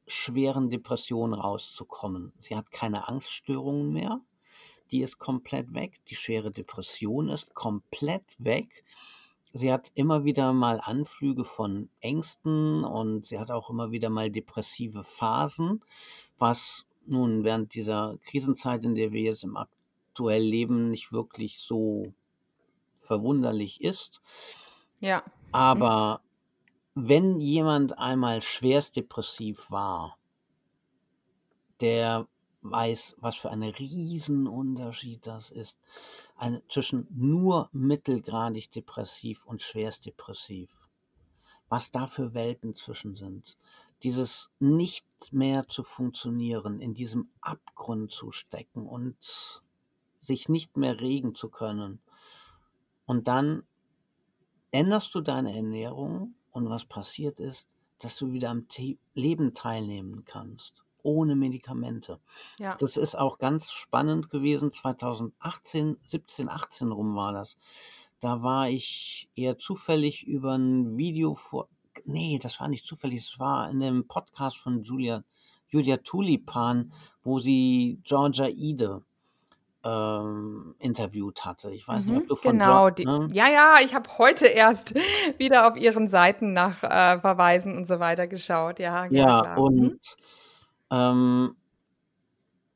schweren Depression rauszukommen. Sie hat keine Angststörungen mehr. Die ist komplett weg. Die schwere Depression ist komplett weg. sie hat immer wieder mal Anflüge von Ängsten und sie hat auch immer wieder mal depressive Phasen, was nun während dieser Krisenzeit, in der wir jetzt im aktuell leben, nicht wirklich so verwunderlich ist. Ja. Aber wenn jemand einmal schwerst depressiv war, der weiß, was für ein Riesenunterschied das ist eine, zwischen nur mittelgradig depressiv und schwerst depressiv. Was da für Welten zwischen sind. Dieses nicht mehr zu funktionieren, in diesem Abgrund zu stecken und sich nicht mehr regen zu können. Und dann änderst du deine Ernährung und was passiert ist, dass du wieder am Leben teilnehmen kannst ohne Medikamente. Ja. Das ist auch ganz spannend gewesen. 2018, 17, 18 rum war das. Da war ich eher zufällig über ein Video vor. Nee, das war nicht zufällig. Es war in einem Podcast von Julia, Julia Tulipan, wo sie Georgia Ide ähm, interviewt hatte. Ich weiß mhm, nicht, ob mhm, du von genau, jo ne? ja, ja, ich habe heute erst wieder auf ihren Seiten nach äh, Verweisen und so weiter geschaut. Ja, ja, klar. und mhm. Ähm,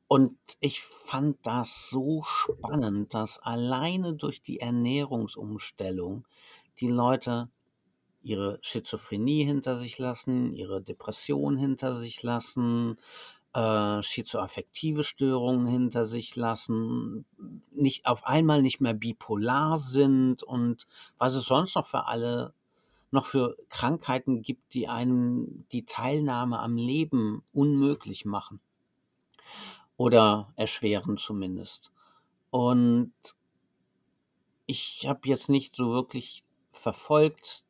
und ich fand das so spannend, dass alleine durch die Ernährungsumstellung die Leute ihre Schizophrenie hinter sich lassen, ihre Depression hinter sich lassen, äh, schizoaffektive Störungen hinter sich lassen, nicht auf einmal nicht mehr bipolar sind und was es sonst noch für alle noch für Krankheiten gibt, die einem die Teilnahme am Leben unmöglich machen oder erschweren zumindest. Und ich habe jetzt nicht so wirklich verfolgt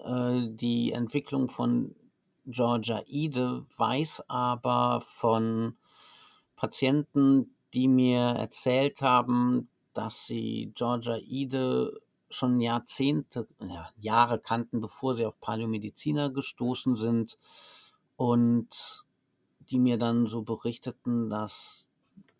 äh, die Entwicklung von Georgia Ide, weiß aber von Patienten, die mir erzählt haben, dass sie Georgia Ide schon Jahrzehnte, ja, Jahre kannten, bevor sie auf Paläomediziner gestoßen sind. Und die mir dann so berichteten, dass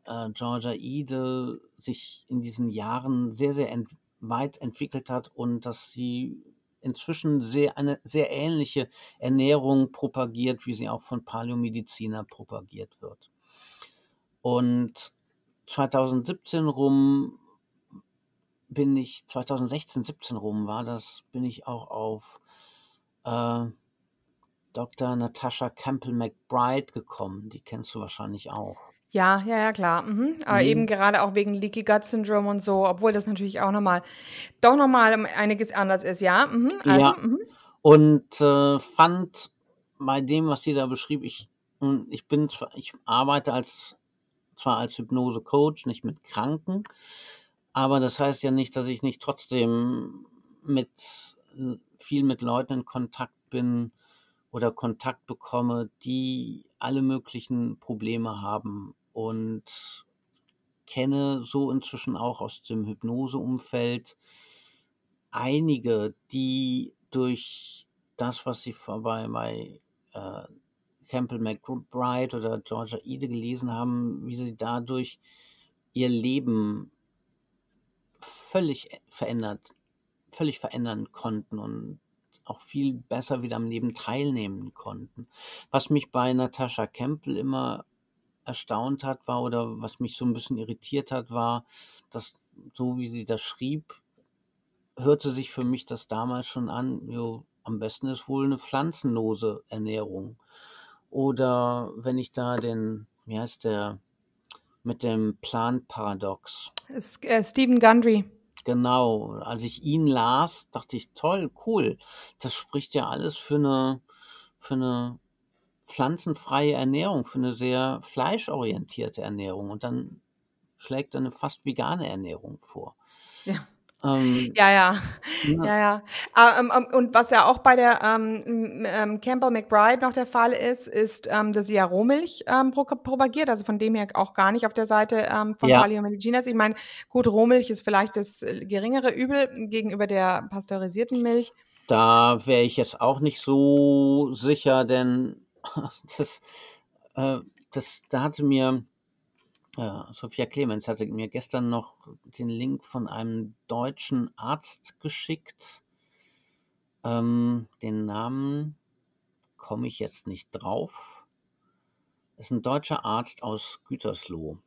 äh, Georgia Ide sich in diesen Jahren sehr, sehr ent weit entwickelt hat und dass sie inzwischen sehr, eine sehr ähnliche Ernährung propagiert, wie sie auch von Paläomediziner propagiert wird. Und 2017 rum bin ich 2016, 17 rum war das, bin ich auch auf äh, Dr. Natasha Campbell McBride gekommen. Die kennst du wahrscheinlich auch. Ja, ja, ja, klar. Mhm. Aber mhm. eben gerade auch wegen Leaky Gut Syndrome und so, obwohl das natürlich auch nochmal, doch nochmal einiges anders ist, ja. Mhm. Also, ja. Mhm. Und äh, fand bei dem, was sie da beschrieb, ich, ich bin zwar, ich arbeite als zwar als Hypnose-Coach, nicht mit Kranken, aber das heißt ja nicht, dass ich nicht trotzdem mit viel mit Leuten in Kontakt bin oder Kontakt bekomme, die alle möglichen Probleme haben und kenne so inzwischen auch aus dem Hypnoseumfeld einige, die durch das, was sie bei, bei äh, Campbell McBride oder Georgia Ide gelesen haben, wie sie dadurch ihr Leben völlig verändert, völlig verändern konnten und auch viel besser wieder am Leben teilnehmen konnten. Was mich bei Natascha Campbell immer erstaunt hat, war oder was mich so ein bisschen irritiert hat, war, dass so wie sie das schrieb, hörte sich für mich das damals schon an, jo, am besten ist wohl eine pflanzenlose Ernährung. Oder wenn ich da den, wie heißt der, mit dem Plan-Paradox. Äh, Stephen Gundry. Genau, als ich ihn las, dachte ich, toll, cool. Das spricht ja alles für eine, für eine pflanzenfreie Ernährung, für eine sehr fleischorientierte Ernährung. Und dann schlägt er eine fast vegane Ernährung vor. Ja. Ähm, ja, ja, ja, ja. ja. Ah, ähm, ähm, und was ja auch bei der ähm, ähm, Campbell McBride noch der Fall ist, ist, dass sie ja Rohmilch pro propagiert, also von dem her auch gar nicht auf der Seite von ja. Paleo Medicinas. Ich meine, gut, Rohmilch ist vielleicht das äh, geringere Übel gegenüber der pasteurisierten Milch. Da wäre ich jetzt auch nicht so sicher, denn das, äh, das, da hatte mir ja, Sophia Clemens hatte mir gestern noch den Link von einem deutschen Arzt geschickt, Ähm, den Namen komme ich jetzt nicht drauf. Ist ein deutscher Arzt aus Gütersloh,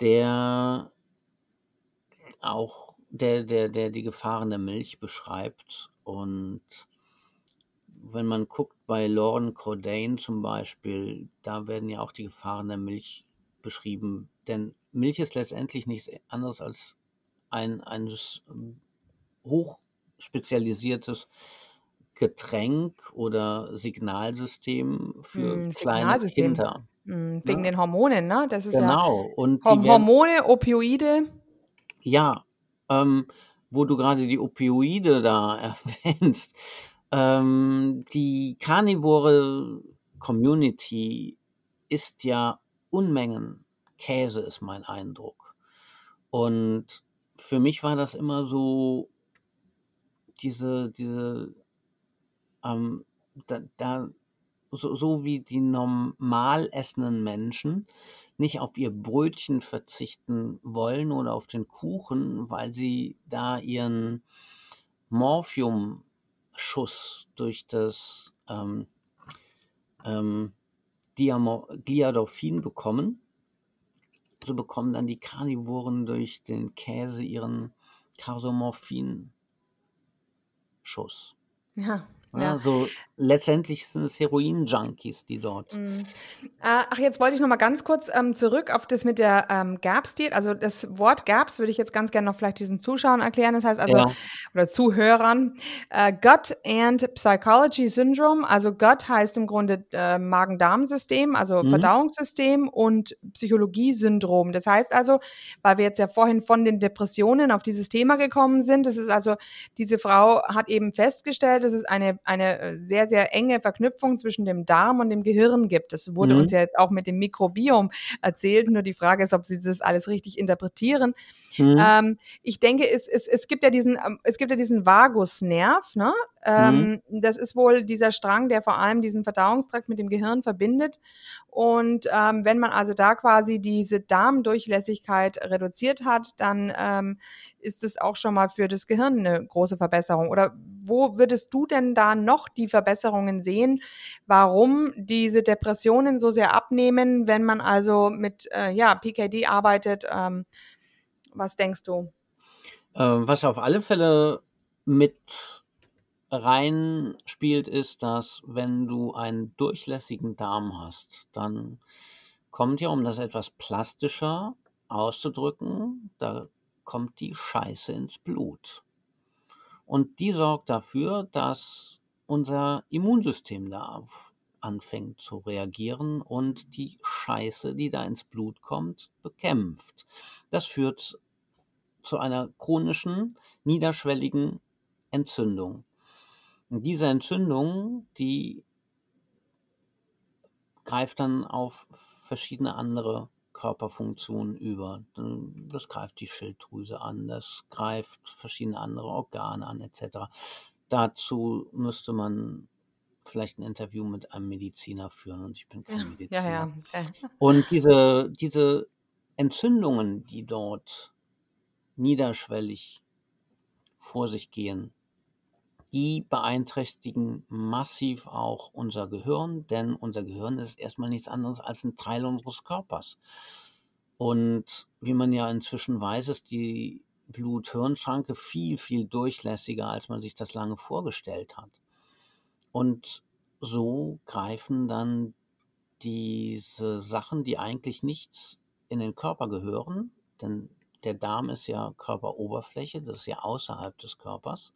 der auch der, der, der die Gefahren der Milch beschreibt. Und wenn man guckt bei Lauren Cordain zum Beispiel, da werden ja auch die Gefahren der Milch beschrieben. Denn Milch ist letztendlich nichts anderes als ein, ein hochspezialisiertes Getränk oder Signalsystem für Mm, kleine Signalsystem. Kinder. Mm, Wegen Ne? den Hormonen, ne? Das ist ja Genau. Und die Hor- werden, Hormone, Opioide. ja, ähm, wo du gerade die Opioide da erwähnst, ähm, die karnivore Community isst ja Unmengen Käse, ist mein Eindruck. Und für mich war das immer so diese, diese, ähm, da, da so, so wie die normal essenden Menschen nicht auf ihr Brötchen verzichten wollen oder auf den Kuchen, weil sie da ihren Morphiumschuss durch das ähm, ähm, Gliadorphin bekommen. So bekommen dann die Karnivoren durch den Käse ihren Casomorphin-Schuss. Ja, Ja, ja. so letztendlich sind es Heroin-Junkies, die dort. Mm. Äh, ach, jetzt wollte ich noch mal ganz kurz ähm, zurück auf das mit der ähm, GAPS-Diät. Also das Wort GAPS würde ich jetzt ganz gerne noch vielleicht diesen Zuschauern erklären. Das heißt also, Ja, oder Zuhörern, äh, Gut and Psychology Syndrome. Also Gut heißt im Grunde äh, Magen-Darm-System, also mhm. Verdauungssystem und Psychologie-Syndrom. Das heißt also, weil wir jetzt ja vorhin von den Depressionen auf dieses Thema gekommen sind, das ist also, diese Frau hat eben festgestellt, dass es eine, eine äh, sehr, sehr enge Verknüpfung zwischen dem Darm und dem Gehirn gibt. Das wurde uns Mhm. ja jetzt auch mit dem Mikrobiom erzählt. Nur die Frage ist, ob Sie das alles richtig interpretieren. Mhm. Ähm, ich denke, es, es, es gibt ja diesen, ähm, es gibt ja diesen Vagusnerv, ne? Mhm. Ähm, das ist wohl dieser Strang, der vor allem diesen Verdauungstrakt mit dem Gehirn verbindet. Und ähm, wenn man also da quasi diese Darmdurchlässigkeit reduziert hat, dann ähm, ist es auch schon mal für das Gehirn eine große Verbesserung. Oder wo würdest du denn da noch die Verbesserungen sehen, warum diese Depressionen so sehr abnehmen, wenn man also mit äh, ja, PKD arbeitet? Ähm, was denkst du? Ähm, was auf alle Fälle mit reinspielt, ist, dass wenn du einen durchlässigen Darm hast, dann kommt ja, um das etwas plastischer auszudrücken, da kommt die Scheiße ins Blut. Und die sorgt dafür, dass unser Immunsystem da anfängt zu reagieren und die Scheiße, die da ins Blut kommt, bekämpft. Das führt zu einer chronischen, niederschwelligen Entzündung. Und diese Entzündung, die greift dann auf verschiedene andere Körperfunktionen über. Das greift die Schilddrüse an, das greift verschiedene andere Organe an, etc. Dazu müsste man vielleicht ein Interview mit einem Mediziner führen und ich bin kein Ja, Mediziner. ja, ja. Äh, Und diese, diese Entzündungen, die dort niederschwellig vor sich gehen, die beeinträchtigen massiv auch unser Gehirn, denn unser Gehirn ist erstmal nichts anderes als ein Teil unseres Körpers. Und wie man ja inzwischen weiß, ist die Blut-Hirn-Schranke viel, viel durchlässiger, als man sich das lange vorgestellt hat. Und so greifen dann diese Sachen, die eigentlich nicht in den Körper gehören, denn der Darm ist ja Körperoberfläche, das ist ja außerhalb des Körpers.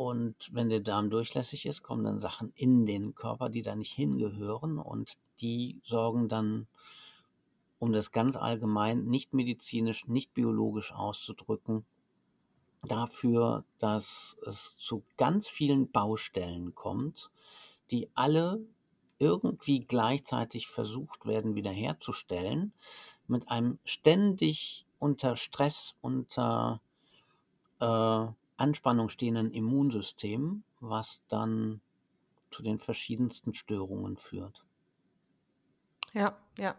Und wenn der Darm durchlässig ist, kommen dann Sachen in den Körper, die da nicht hingehören. Und die sorgen dann, um das ganz allgemein, nicht medizinisch, nicht biologisch auszudrücken, dafür, dass es zu ganz vielen Baustellen kommt, die alle irgendwie gleichzeitig versucht werden wiederherzustellen, mit einem ständig unter Stress, unter äh, Anspannung stehenden Immunsystem, was dann zu den verschiedensten Störungen führt. Ja, ja.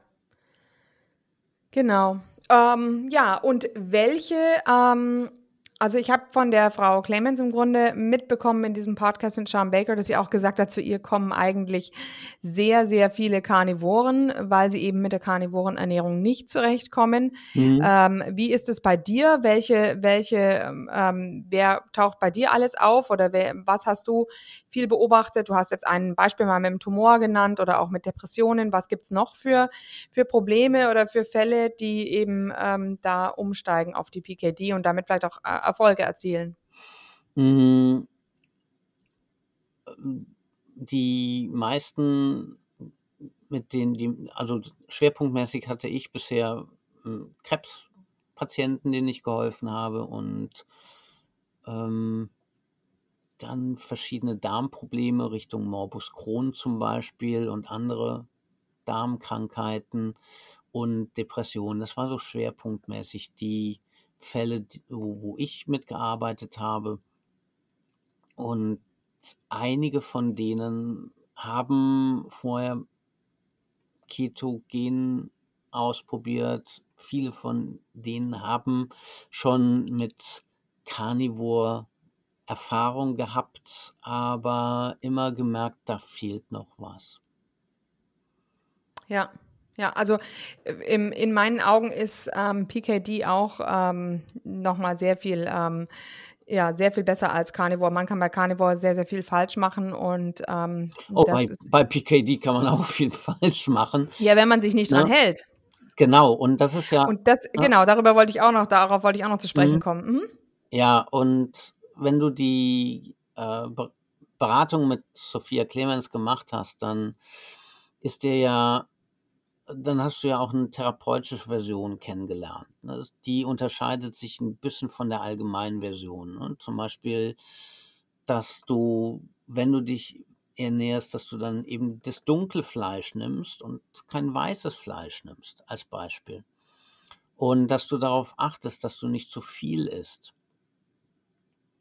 Genau. Ähm, ja, und welche ähm, Also ich habe von der Frau Clemens im Grunde mitbekommen in diesem Podcast mit Sean Baker, dass sie auch gesagt hat, zu ihr kommen eigentlich sehr, sehr viele Karnivoren, weil sie eben mit der Karnivorenernährung nicht zurechtkommen. Mhm. Ähm, wie ist es bei dir? Welche, welche, ähm, wer taucht bei dir alles auf oder wer, was hast du viel beobachtet? Du hast jetzt ein Beispiel mal mit dem Tumor genannt oder auch mit Depressionen. Was gibt's noch für, für Probleme oder für Fälle, die eben ähm, da umsteigen auf die PKD und damit vielleicht auch äh, Erfolge erzielen? Mhm. Die meisten, mit denen die, also schwerpunktmäßig hatte ich bisher hm, Krebspatienten, denen ich geholfen habe und ähm, dann verschiedene Darmprobleme Richtung Morbus Crohn zum Beispiel und andere Darmkrankheiten und Depressionen. Das war so schwerpunktmäßig die Fälle, wo, wo ich mitgearbeitet habe. Und einige von denen haben vorher Ketogen ausprobiert. Viele von denen haben schon mit Carnivore Erfahrung gehabt, aber immer gemerkt, da fehlt noch was. Ja, ja, also äh, im, in meinen Augen ist ähm, PKD auch ähm, nochmal sehr viel, ähm, ja, sehr viel besser als Carnivore. Man kann bei Carnivore sehr, sehr viel falsch machen und ähm, oh, bei, bei, PKD kann man auch viel falsch machen. Ja, wenn man sich nicht dran ja. hält. Genau, und das ist ja. Und das, ja. genau, darüber wollte ich auch noch, darauf wollte ich auch noch zu sprechen mhm. kommen. Mhm. Ja, und wenn du die äh, Beratung mit Sophia Clemens gemacht hast, dann ist dir ja dann hast du ja auch eine therapeutische Version kennengelernt. Ne? Die unterscheidet sich ein bisschen von der allgemeinen Version. Ne? Zum Beispiel, dass du, wenn du dich ernährst, dass du dann eben das dunkle Fleisch nimmst und kein weißes Fleisch nimmst, als Beispiel. Und dass du darauf achtest, dass du nicht zu viel isst,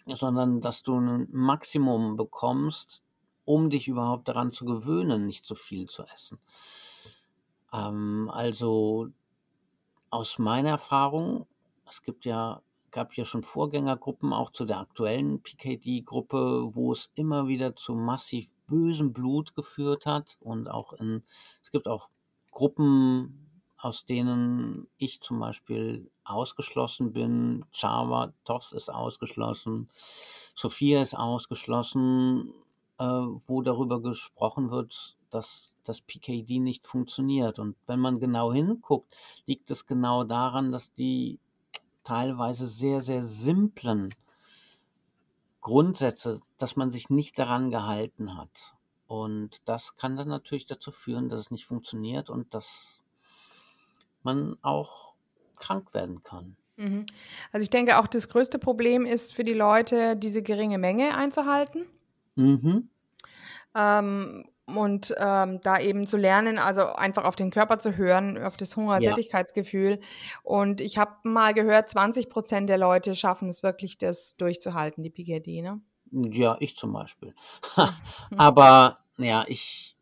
sondern dass du ein Maximum bekommst, um dich überhaupt daran zu gewöhnen, nicht zu viel zu essen. Ähm, also aus meiner Erfahrung, es gibt ja, gab ja schon Vorgängergruppen auch zu der aktuellen PKD-Gruppe, wo es immer wieder zu massiv bösem Blut geführt hat und auch in, es gibt auch Gruppen, aus denen ich zum Beispiel ausgeschlossen bin. Java, Tovs ist ausgeschlossen, Sophia ist ausgeschlossen, wo darüber gesprochen wird, dass das PKD nicht funktioniert. Und wenn man genau hinguckt, liegt es genau daran, dass die teilweise sehr, sehr simplen Grundsätze, dass man sich nicht daran gehalten hat. Und das kann dann natürlich dazu führen, dass es nicht funktioniert und dass man auch krank werden kann. Mhm. Also ich denke auch, das größte Problem ist für die Leute, diese geringe Menge einzuhalten. Mhm. Ähm, und ähm, da eben zu lernen, also einfach auf den Körper zu hören, auf das Hungersättigkeitsgefühl. Ja. Und ich habe mal gehört, 20 Prozent der Leute schaffen es wirklich, das durchzuhalten, die PGD, ne? Ja, ich zum Beispiel. Aber ja, ich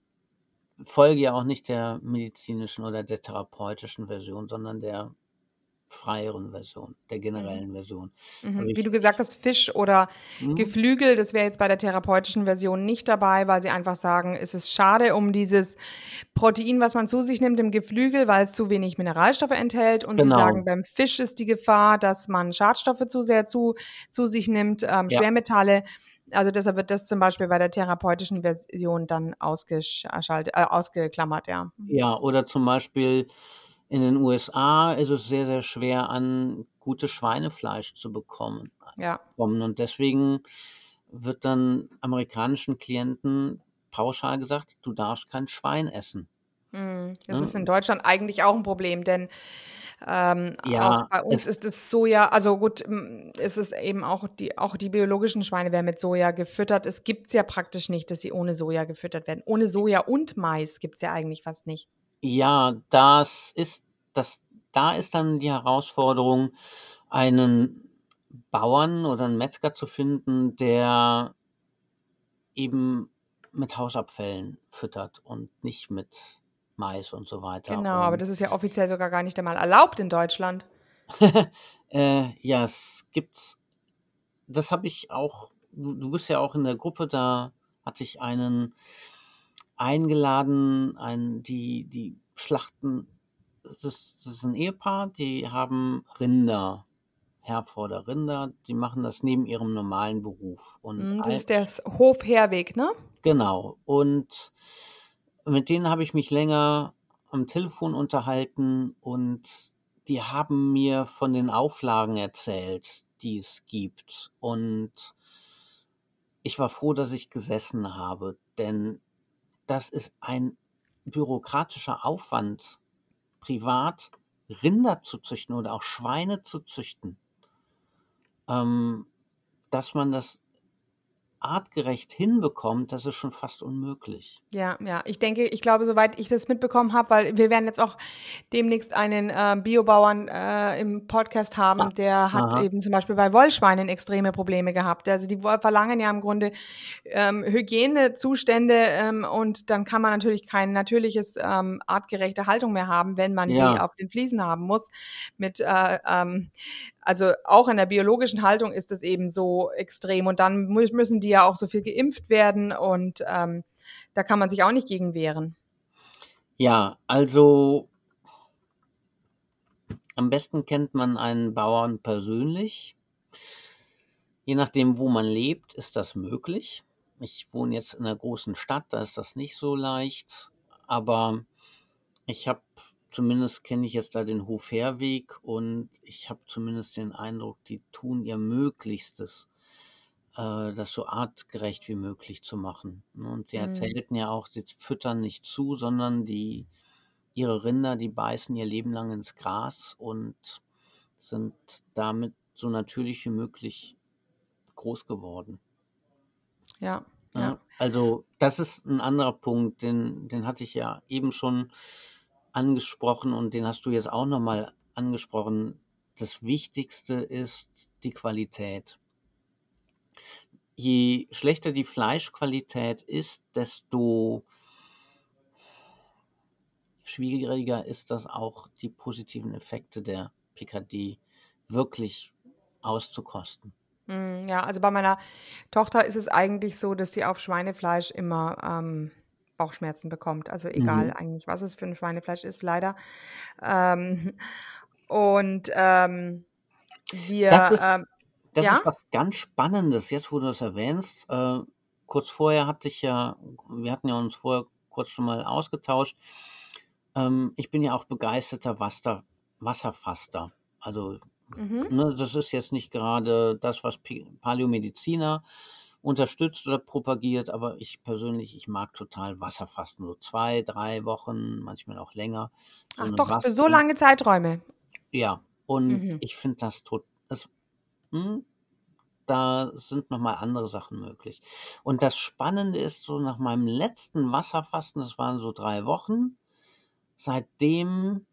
folge ja auch nicht der medizinischen oder der therapeutischen Version, sondern der freieren Version, der generellen mhm. Version. Mhm. Wie du gesagt hast, Fisch oder mhm. Geflügel, das wäre jetzt bei der therapeutischen Version nicht dabei, weil sie einfach sagen, es ist schade um dieses Protein, was man zu sich nimmt im Geflügel, weil es zu wenig Mineralstoffe enthält. Und genau. sie sagen, beim Fisch ist die Gefahr, dass man Schadstoffe zu sehr zu, zu sich nimmt, ähm, ja. Schwermetalle. Also deshalb wird das zum Beispiel bei der therapeutischen Version dann ausgeschaltet, äh, ausgeklammert, ja. Ja, oder zum Beispiel in den USA ist es sehr, sehr schwer, an gutes Schweinefleisch zu bekommen. Ja. Und deswegen wird dann amerikanischen Klienten pauschal gesagt, du darfst kein Schwein essen. Hm, das ja. ist in Deutschland eigentlich auch ein Problem, denn ähm, ja, auch bei uns ist es Soja, also gut, ist es eben auch die, auch die biologischen Schweine werden mit Soja gefüttert. Es gibt es ja praktisch nicht, dass sie ohne Soja gefüttert werden. Ohne Soja und Mais gibt es ja eigentlich fast nicht. Ja, das ist das da ist dann die Herausforderung, einen Bauern oder einen Metzger zu finden, der eben mit Hausabfällen füttert und nicht mit Mais und so weiter. Genau, aber das ist ja offiziell sogar gar nicht einmal erlaubt in Deutschland. äh, ja, es gibt das habe ich auch, du, du bist ja auch in der Gruppe, da hatte ich einen eingeladen, ein, die, die schlachten, das ist, das ist ein Ehepaar, die haben Rinder, Herforder Rinder, die machen das neben ihrem normalen Beruf. Und Mm, Das ist der Hof Herweg, ne? genau, und mit denen habe ich mich länger am Telefon unterhalten und die haben mir von den Auflagen erzählt, die es gibt. Und ich war froh, dass ich gesessen habe, denn das ist ein bürokratischer Aufwand, privat Rinder zu züchten oder auch Schweine zu züchten. Ähm, dass man das artgerecht hinbekommt, das ist schon fast unmöglich. Ja, ja. Ich denke, ich glaube, soweit ich das mitbekommen habe, weil wir werden jetzt auch demnächst einen äh, Biobauern äh, im Podcast haben, Ah, der hat aha. eben zum Beispiel bei Wollschweinen extreme Probleme gehabt. Also die verlangen ja im Grunde ähm, Hygienezustände ähm, und dann kann man natürlich kein natürliches ähm, artgerechte Haltung mehr haben, wenn man die Ja, auf den Fliesen haben muss. Mit äh, ähm, also auch in der biologischen Haltung ist es eben so extrem und dann müssen die ja auch so viel geimpft werden und ähm, da kann man sich auch nicht gegen wehren. ja, also am besten kennt man einen Bauern persönlich. Je nachdem, wo man lebt, ist das möglich. Ich wohne jetzt in einer großen Stadt, da ist das nicht so leicht, aber ich habe zumindest kenne ich jetzt da den Hof Herweg und ich habe zumindest den Eindruck, die tun ihr Möglichstes, äh, das so artgerecht wie möglich zu machen. ne? Und sie Mhm. erzählten ja auch, sie füttern nicht zu, sondern die ihre Rinder, die beißen ihr Leben lang ins Gras und sind damit so natürlich wie möglich groß geworden. Ja, ja. Also das ist ein anderer Punkt, den, den hatte ich ja eben schon angesprochen und den hast du jetzt auch nochmal angesprochen. Das Wichtigste ist die Qualität. Je schlechter die Fleischqualität ist, desto schwieriger ist das auch, die positiven Effekte der PKD wirklich auszukosten. Mm, Ja, also bei meiner Tochter ist es eigentlich so, dass sie auf Schweinefleisch immer ähm, Bauchschmerzen bekommt. Also egal Mhm. eigentlich, was es für ein Schweinefleisch ist, leider. Ähm, und ähm, Das wir, ist, ähm, das ja, ist was ganz Spannendes, jetzt wo du das erwähnst. Äh, kurz vorher hatte ich ja, wir hatten ja uns vorher kurz schon mal ausgetauscht. Ähm, ich bin ja auch begeisterter Wasser, Wasserfaster. Also, mhm, ne, das ist jetzt nicht gerade das, was Pi- Paläomediziner unterstützt oder propagiert, aber ich persönlich, ich mag total Wasserfasten. So zwei, drei Wochen, manchmal auch länger. So ach eine doch, für so lange Zeiträume. Ja, und Mhm. ich finde das tot. Hm, da sind nochmal andere Sachen möglich. Und das Spannende ist, so nach meinem letzten Wasserfasten, das waren so drei Wochen, seitdem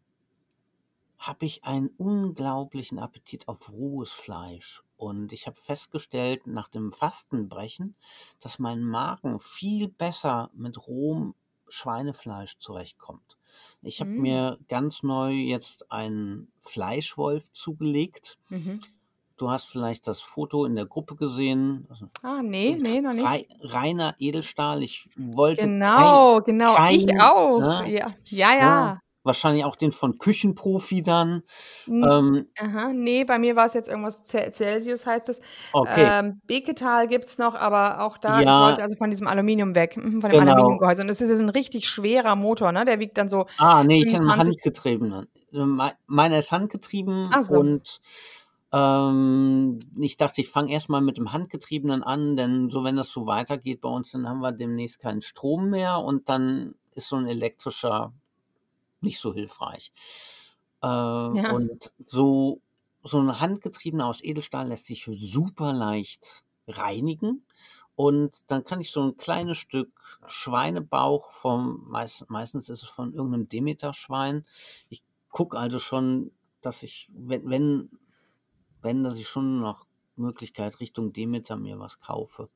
habe ich einen unglaublichen Appetit auf rohes Fleisch. Und ich habe festgestellt, nach dem Fastenbrechen, dass mein Magen viel besser mit rohem Schweinefleisch zurechtkommt. Ich habe Mm, mir ganz neu jetzt einen Fleischwolf zugelegt. mhm. Du hast vielleicht das Foto in der Gruppe gesehen. Also Ah, nee, nee, noch nicht. rei reiner Edelstahl. Ich wollte kein, Genau, genau, ich kein, auch. ne, Ja, ja, ne, ja. wahrscheinlich auch den von Küchenprofi dann. Ähm, aha, nee, bei mir war es jetzt irgendwas Ce Celsius heißt es. okay, Ähm, Beketal gibt's noch, aber auch da ich wollte ja, also von diesem Aluminium weg, mhm, von dem genau. Aluminiumgehäuse. Und das ist jetzt 'n richtig schwerer Motor, ne? Der wiegt dann so Ah, nee, ich kenne 25 handgetriebenen. Mei meiner ist handgetrieben so. und ähm, ich dachte, ich fange erst mal mit dem Handgetriebenen an, denn so wenn das so weitergeht bei uns, dann haben wir demnächst keinen Strom mehr und dann ist so 'n elektrischer nicht so hilfreich. Äh, Ja. und so so 'n handgetriebener aus Edelstahl lässt sich super leicht reinigen und dann kann ich so 'n kleines Stück Schweinebauch vom meist meistens ist es von irgend 'nem Demeterschwein. Ich gucke also schon, dass ich, wenn wenn wenn, dass ich schon nach Möglichkeit Richtung Demeter mir was kaufe.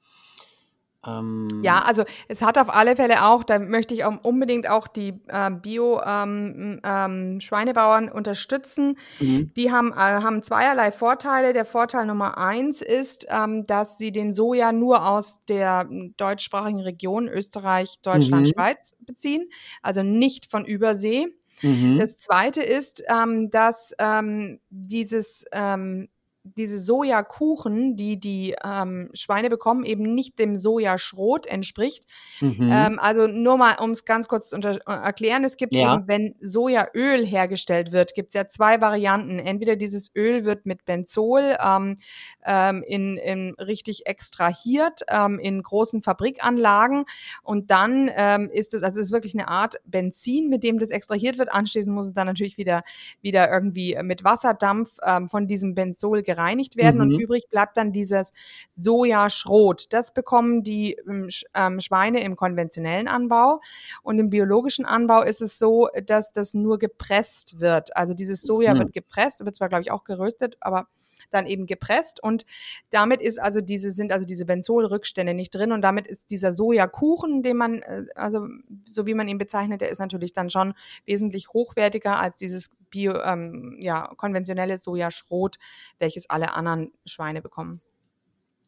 Ähm, Ja, also es hat auf alle Fälle auch, da möchte ich auch unbedingt auch die ähm, Bio-Schweinebauern unterstützen. mhm. Die haben, äh, haben zweierlei Vorteile. Der Vorteil Nummer eins ist, ähm, dass sie den Soja nur aus der m, deutschsprachigen Region Österreich, Deutschland, Mhm. Schweiz beziehen, also nicht von Übersee. Mhm. Das zweite ist, ähm, dass ähm, dieses, ähm, diese Sojakuchen, die die ähm, Schweine bekommen, eben nicht dem Sojaschrot entspricht. Mhm. Ähm, also nur mal, um es ganz kurz zu äh, erklären, es gibt Ja. eben, wenn Sojaöl hergestellt wird, gibt es ja zwei Varianten. Entweder dieses Öl wird mit Benzol ähm, ähm, in, in richtig extrahiert ähm, in großen Fabrikanlagen und dann ähm, ist es, also es ist wirklich eine Art Benzin, mit dem das extrahiert wird. Anschließend muss es dann natürlich wieder, wieder irgendwie mit Wasserdampf ähm, von diesem Benzol gereinigt werden Mhm. und übrig bleibt dann dieses Sojaschrot. Das bekommen die ähm, ähm, Schweine im konventionellen Anbau und im biologischen Anbau ist es so, dass das nur gepresst wird. Also dieses Soja Mhm. wird gepresst, wird zwar glaube ich auch geröstet, aber dann eben gepresst und damit ist also diese sind also diese Benzolrückstände nicht drin und damit ist dieser Sojakuchen, den man äh, also so wie man ihn bezeichnet, der ist natürlich dann schon wesentlich hochwertiger als dieses bio ähm, ja konventionelle Sojaschrot, welches alle anderen Schweine bekommen.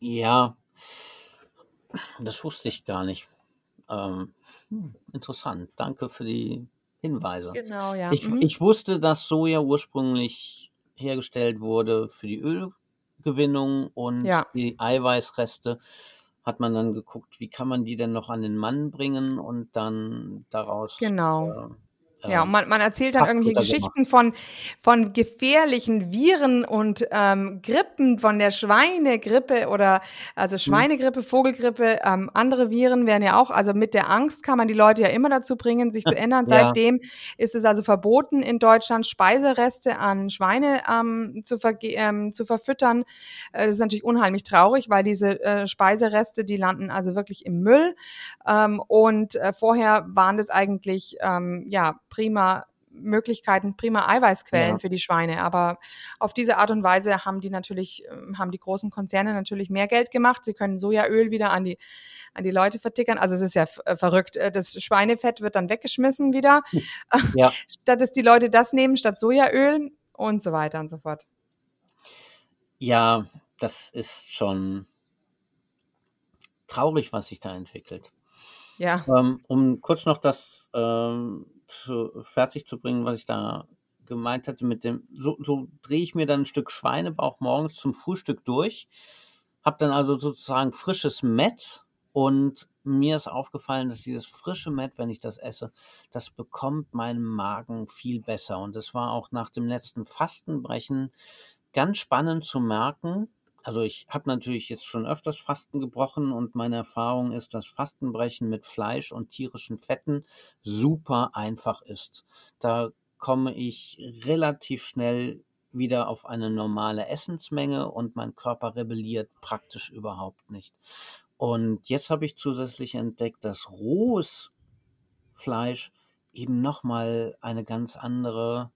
Ja, das wusste ich gar nicht. Ähm, hm, interessant. Danke für die Hinweise. Genau, ja. Ich, Mhm. ich wusste, dass Soja ursprünglich hergestellt wurde für die Ölgewinnung und Ja. die Eiweißreste hat man dann geguckt, wie kann man die denn noch an den Mann bringen und dann daraus Genau. äh, Ja, und man, man erzählt dann Kraftfutter Geschichten von, von gefährlichen Viren und ähm, Grippen, von der Schweinegrippe oder also Schweinegrippe, Vogelgrippe, ähm, andere Viren werden ja auch, also mit der Angst kann man die Leute ja immer dazu bringen, sich zu ändern. Ja. Seitdem ist es also verboten, in Deutschland Speisereste an Schweine ähm, zu, ähm, zu verfüttern. Äh, das ist natürlich unheimlich traurig, weil diese äh, Speisereste, die landen also wirklich im Müll. Ähm, und äh, vorher waren das eigentlich ähm, ja prima Möglichkeiten, prima Eiweißquellen Ja. für die Schweine. Aber auf diese Art und Weise haben die natürlich, ähm, haben die großen Konzerne natürlich mehr Geld gemacht. Sie können Sojaöl wieder an die, an die Leute vertickern. Also es ist ja verrückt. Äh, Das Schweinefett wird dann weggeschmissen wieder. Ja. Statt dass die Leute das nehmen statt Sojaöl und so weiter und so fort. ja, das ist schon traurig, was sich da entwickelt. Ja. Ähm, um kurz noch das ähm, zu, fertig zu bringen, was ich da gemeint hatte mit dem, so, so drehe ich mir dann ein Stück Schweinebauch morgens zum Frühstück durch, habe dann also sozusagen frisches Mett und mir ist aufgefallen, dass dieses frische Mett, wenn ich das esse, das bekommt meinem Magen viel besser. Und es war auch nach dem letzten Fastenbrechen ganz spannend zu merken. Also ich habe natürlich jetzt schon öfters Fasten gebrochen und meine Erfahrung ist, dass Fastenbrechen mit Fleisch und tierischen Fetten super einfach ist. Da komme ich relativ schnell wieder auf eine normale Essensmenge und mein Körper rebelliert praktisch überhaupt nicht. Und jetzt habe ich zusätzlich entdeckt, dass rohes Fleisch eben nochmal eine ganz andere,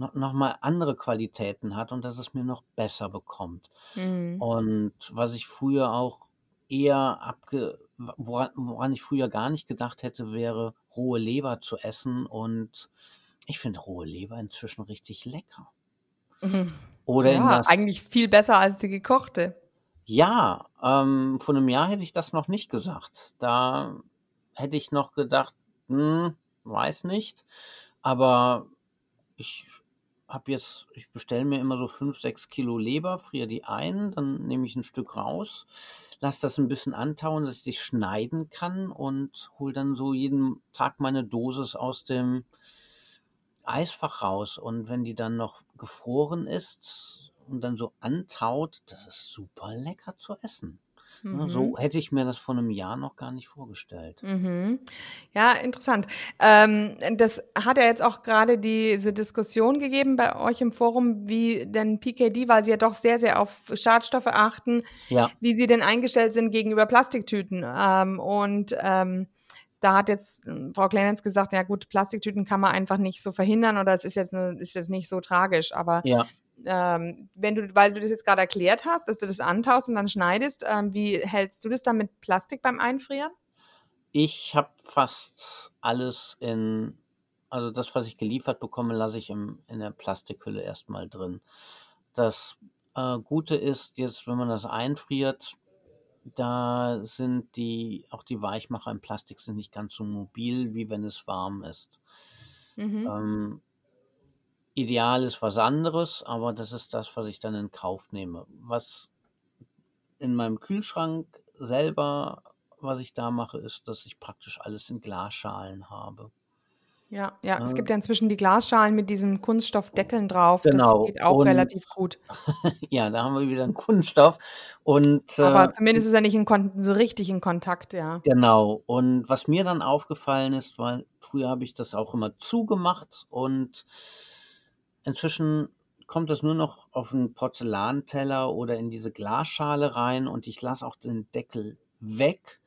noch, noch mal andere Qualitäten hat und dass es mir noch besser bekommt. Mhm. Und was ich früher auch eher abge, woran, woran ich früher gar nicht gedacht hätte, wäre rohe Leber zu essen. Und ich finde rohe Leber inzwischen richtig lecker. Mhm. Oder Ja, was, eigentlich viel besser als die gekochte. ja, ähm, vor einem Jahr hätte ich das noch nicht gesagt. Da hätte ich noch gedacht, hm, weiß nicht. Aber ich habe jetzt, ich bestelle mir immer so fünf, sechs Kilo Leber, friere die ein, dann nehme ich ein Stück raus, lasse das ein bisschen antauen, dass ich die schneiden kann und hole dann so jeden Tag meine Dosis aus dem Eisfach raus. Und wenn die dann noch gefroren ist und dann so antaut, das ist super lecker zu essen. Ja, Mhm. So hätte ich mir das vor einem Jahr noch gar nicht vorgestellt. Mhm. Ja, interessant. Ähm, das hat ja jetzt auch gerade diese Diskussion gegeben bei euch im Forum, wie denn PKD, weil sie ja doch sehr, sehr auf Schadstoffe achten, Ja, wie sie denn eingestellt sind gegenüber Plastiktüten. Ähm, und ähm, da hat jetzt ähm, Frau Clemens gesagt, ja gut, Plastiktüten kann man einfach nicht so verhindern oder es ist jetzt, ne, ist jetzt nicht so tragisch. Aber ja, ähm, wenn du, weil du das jetzt gerade erklärt hast, dass du das antaust und dann schneidest, ähm, wie hältst du das dann mit Plastik beim Einfrieren? Ich habe fast alles in, also das, was ich geliefert bekomme, lasse ich im, in der Plastikhülle erstmal drin. Das äh, Gute ist jetzt, wenn man das einfriert, da sind die, auch die Weichmacher im Plastik sind nicht ganz so mobil, wie wenn es warm ist. Mhm. Ähm, ideal ist was anderes, aber das ist das, was ich dann in Kauf nehme. Was in meinem Kühlschrank selber, was ich da mache, ist, dass ich praktisch alles in Glasschalen habe. Ja, ja, es gibt ja inzwischen die Glasschalen mit diesen Kunststoffdeckeln drauf. Das genau. geht auch Und relativ gut. ja, da haben wir wieder einen Kunststoff. Und Aber äh, zumindest ist er nicht in Kon so richtig in Kontakt, ja. genau. Und was mir dann aufgefallen ist, weil früher habe ich das auch immer zugemacht und inzwischen kommt das nur noch auf einen Porzellanteller oder in diese Glasschale rein und ich lasse auch den Deckel weg.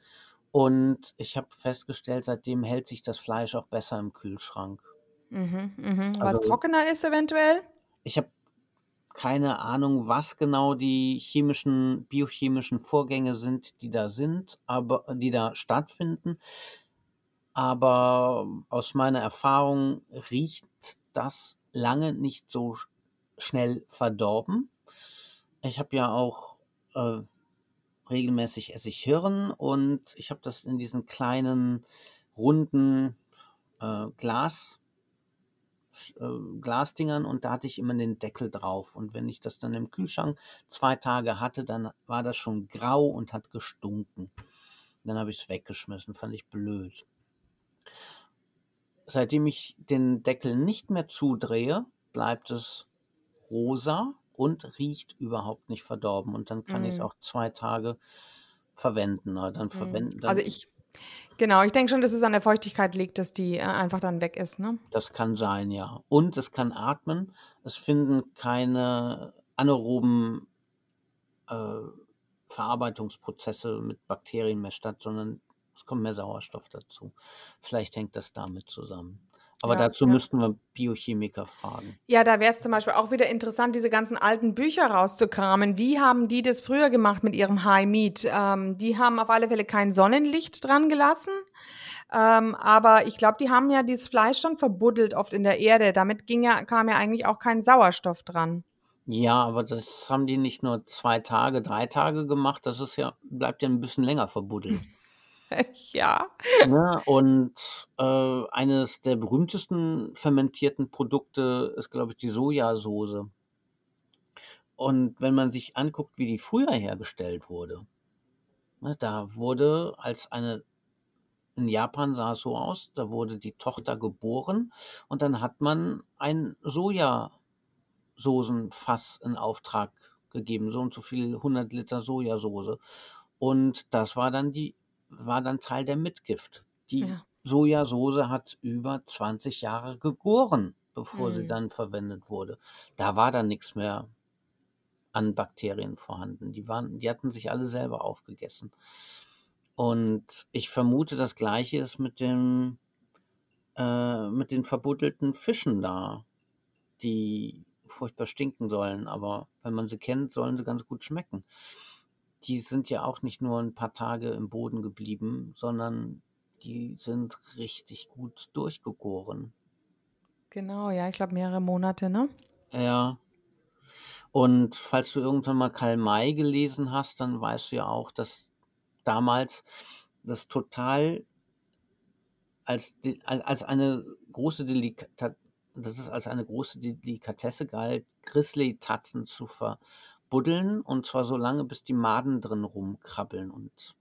Und ich habe festgestellt, seitdem hält sich das Fleisch auch besser im Kühlschrank. Mhm, mhm. Was Also trockener ist eventuell? ich habe keine Ahnung, was genau die chemischen, biochemischen Vorgänge sind, die da sind, aber die da stattfinden. Aber aus meiner Erfahrung riecht das lange nicht so sch- schnell verdorben. Ich habe ja auch äh, regelmäßig esse ich Hirn und ich habe das in diesen kleinen runden äh, Glas äh, Glasdingern und da hatte ich immer den Deckel drauf. Und wenn ich das dann im Kühlschrank zwei Tage hatte, dann war das schon grau und hat gestunken. Dann habe ich es weggeschmissen, fand ich blöd. Seitdem ich den Deckel nicht mehr zudrehe, bleibt es rosa und riecht überhaupt nicht verdorben. Und dann kann ich es Mm, auch zwei Tage verwenden. Aber dann mm. verwenden, Also dann, ich, genau, ich denke schon, dass es an der Feuchtigkeit liegt, dass die äh, einfach dann weg ist, ne? das kann sein, ja. Und es kann atmen. Es finden keine anaeroben äh, Verarbeitungsprozesse mit Bakterien mehr statt, sondern es kommt mehr Sauerstoff dazu. Vielleicht hängt das damit zusammen. Aber Ja, dazu ja. müssten wir Biochemiker fragen. Ja, da wäre es zum Beispiel auch wieder interessant, diese ganzen alten Bücher rauszukramen. Wie haben die das früher gemacht mit ihrem High Meat? Ähm, die haben auf alle Fälle kein Sonnenlicht dran gelassen. Ähm, aber ich glaube, die haben ja dieses Fleisch schon verbuddelt oft in der Erde. Damit ging ja, kam ja eigentlich auch kein Sauerstoff dran. Ja, aber das haben die nicht nur zwei Tage, drei Tage gemacht. Das ist ja, bleibt ja ein bisschen länger verbuddelt. ja. Ne? Und äh, eines der berühmtesten fermentierten Produkte ist, glaube ich, die Sojasauce. Und wenn man sich anguckt, wie die früher hergestellt wurde, ne, da wurde als eine, in Japan sah es so aus, da wurde die Tochter geboren und dann hat man ein Sojasoßenfass in Auftrag gegeben, so und so viel 100 Liter Sojasauce. Und das war dann die, war dann Teil der Mitgift. Die Ja. Sojasauce hat über 20 Jahre gegoren, bevor sie Mm. dann verwendet wurde. Da war dann nichts mehr an Bakterien vorhanden. Die waren, die hatten sich alle selber aufgegessen. Und ich vermute, das Gleiche ist mit dem, äh, mit den verbuddelten Fischen da, die furchtbar stinken sollen. Aber wenn man sie kennt, sollen sie ganz gut schmecken. Die sind ja auch nicht nur ein paar Tage im Boden geblieben, sondern die sind richtig gut durchgegoren. Genau, ja, ich glaube mehrere Monate, ne? Ja. Und falls du irgendwann mal Karl May gelesen hast, dann weißt du ja auch, dass damals das total als, als eine große Delikatesse, das ist als eine große Delikatesse galt, Grizzly-Tatzen zu verbuddeln und zwar so lange, bis die Maden drin rumkrabbeln und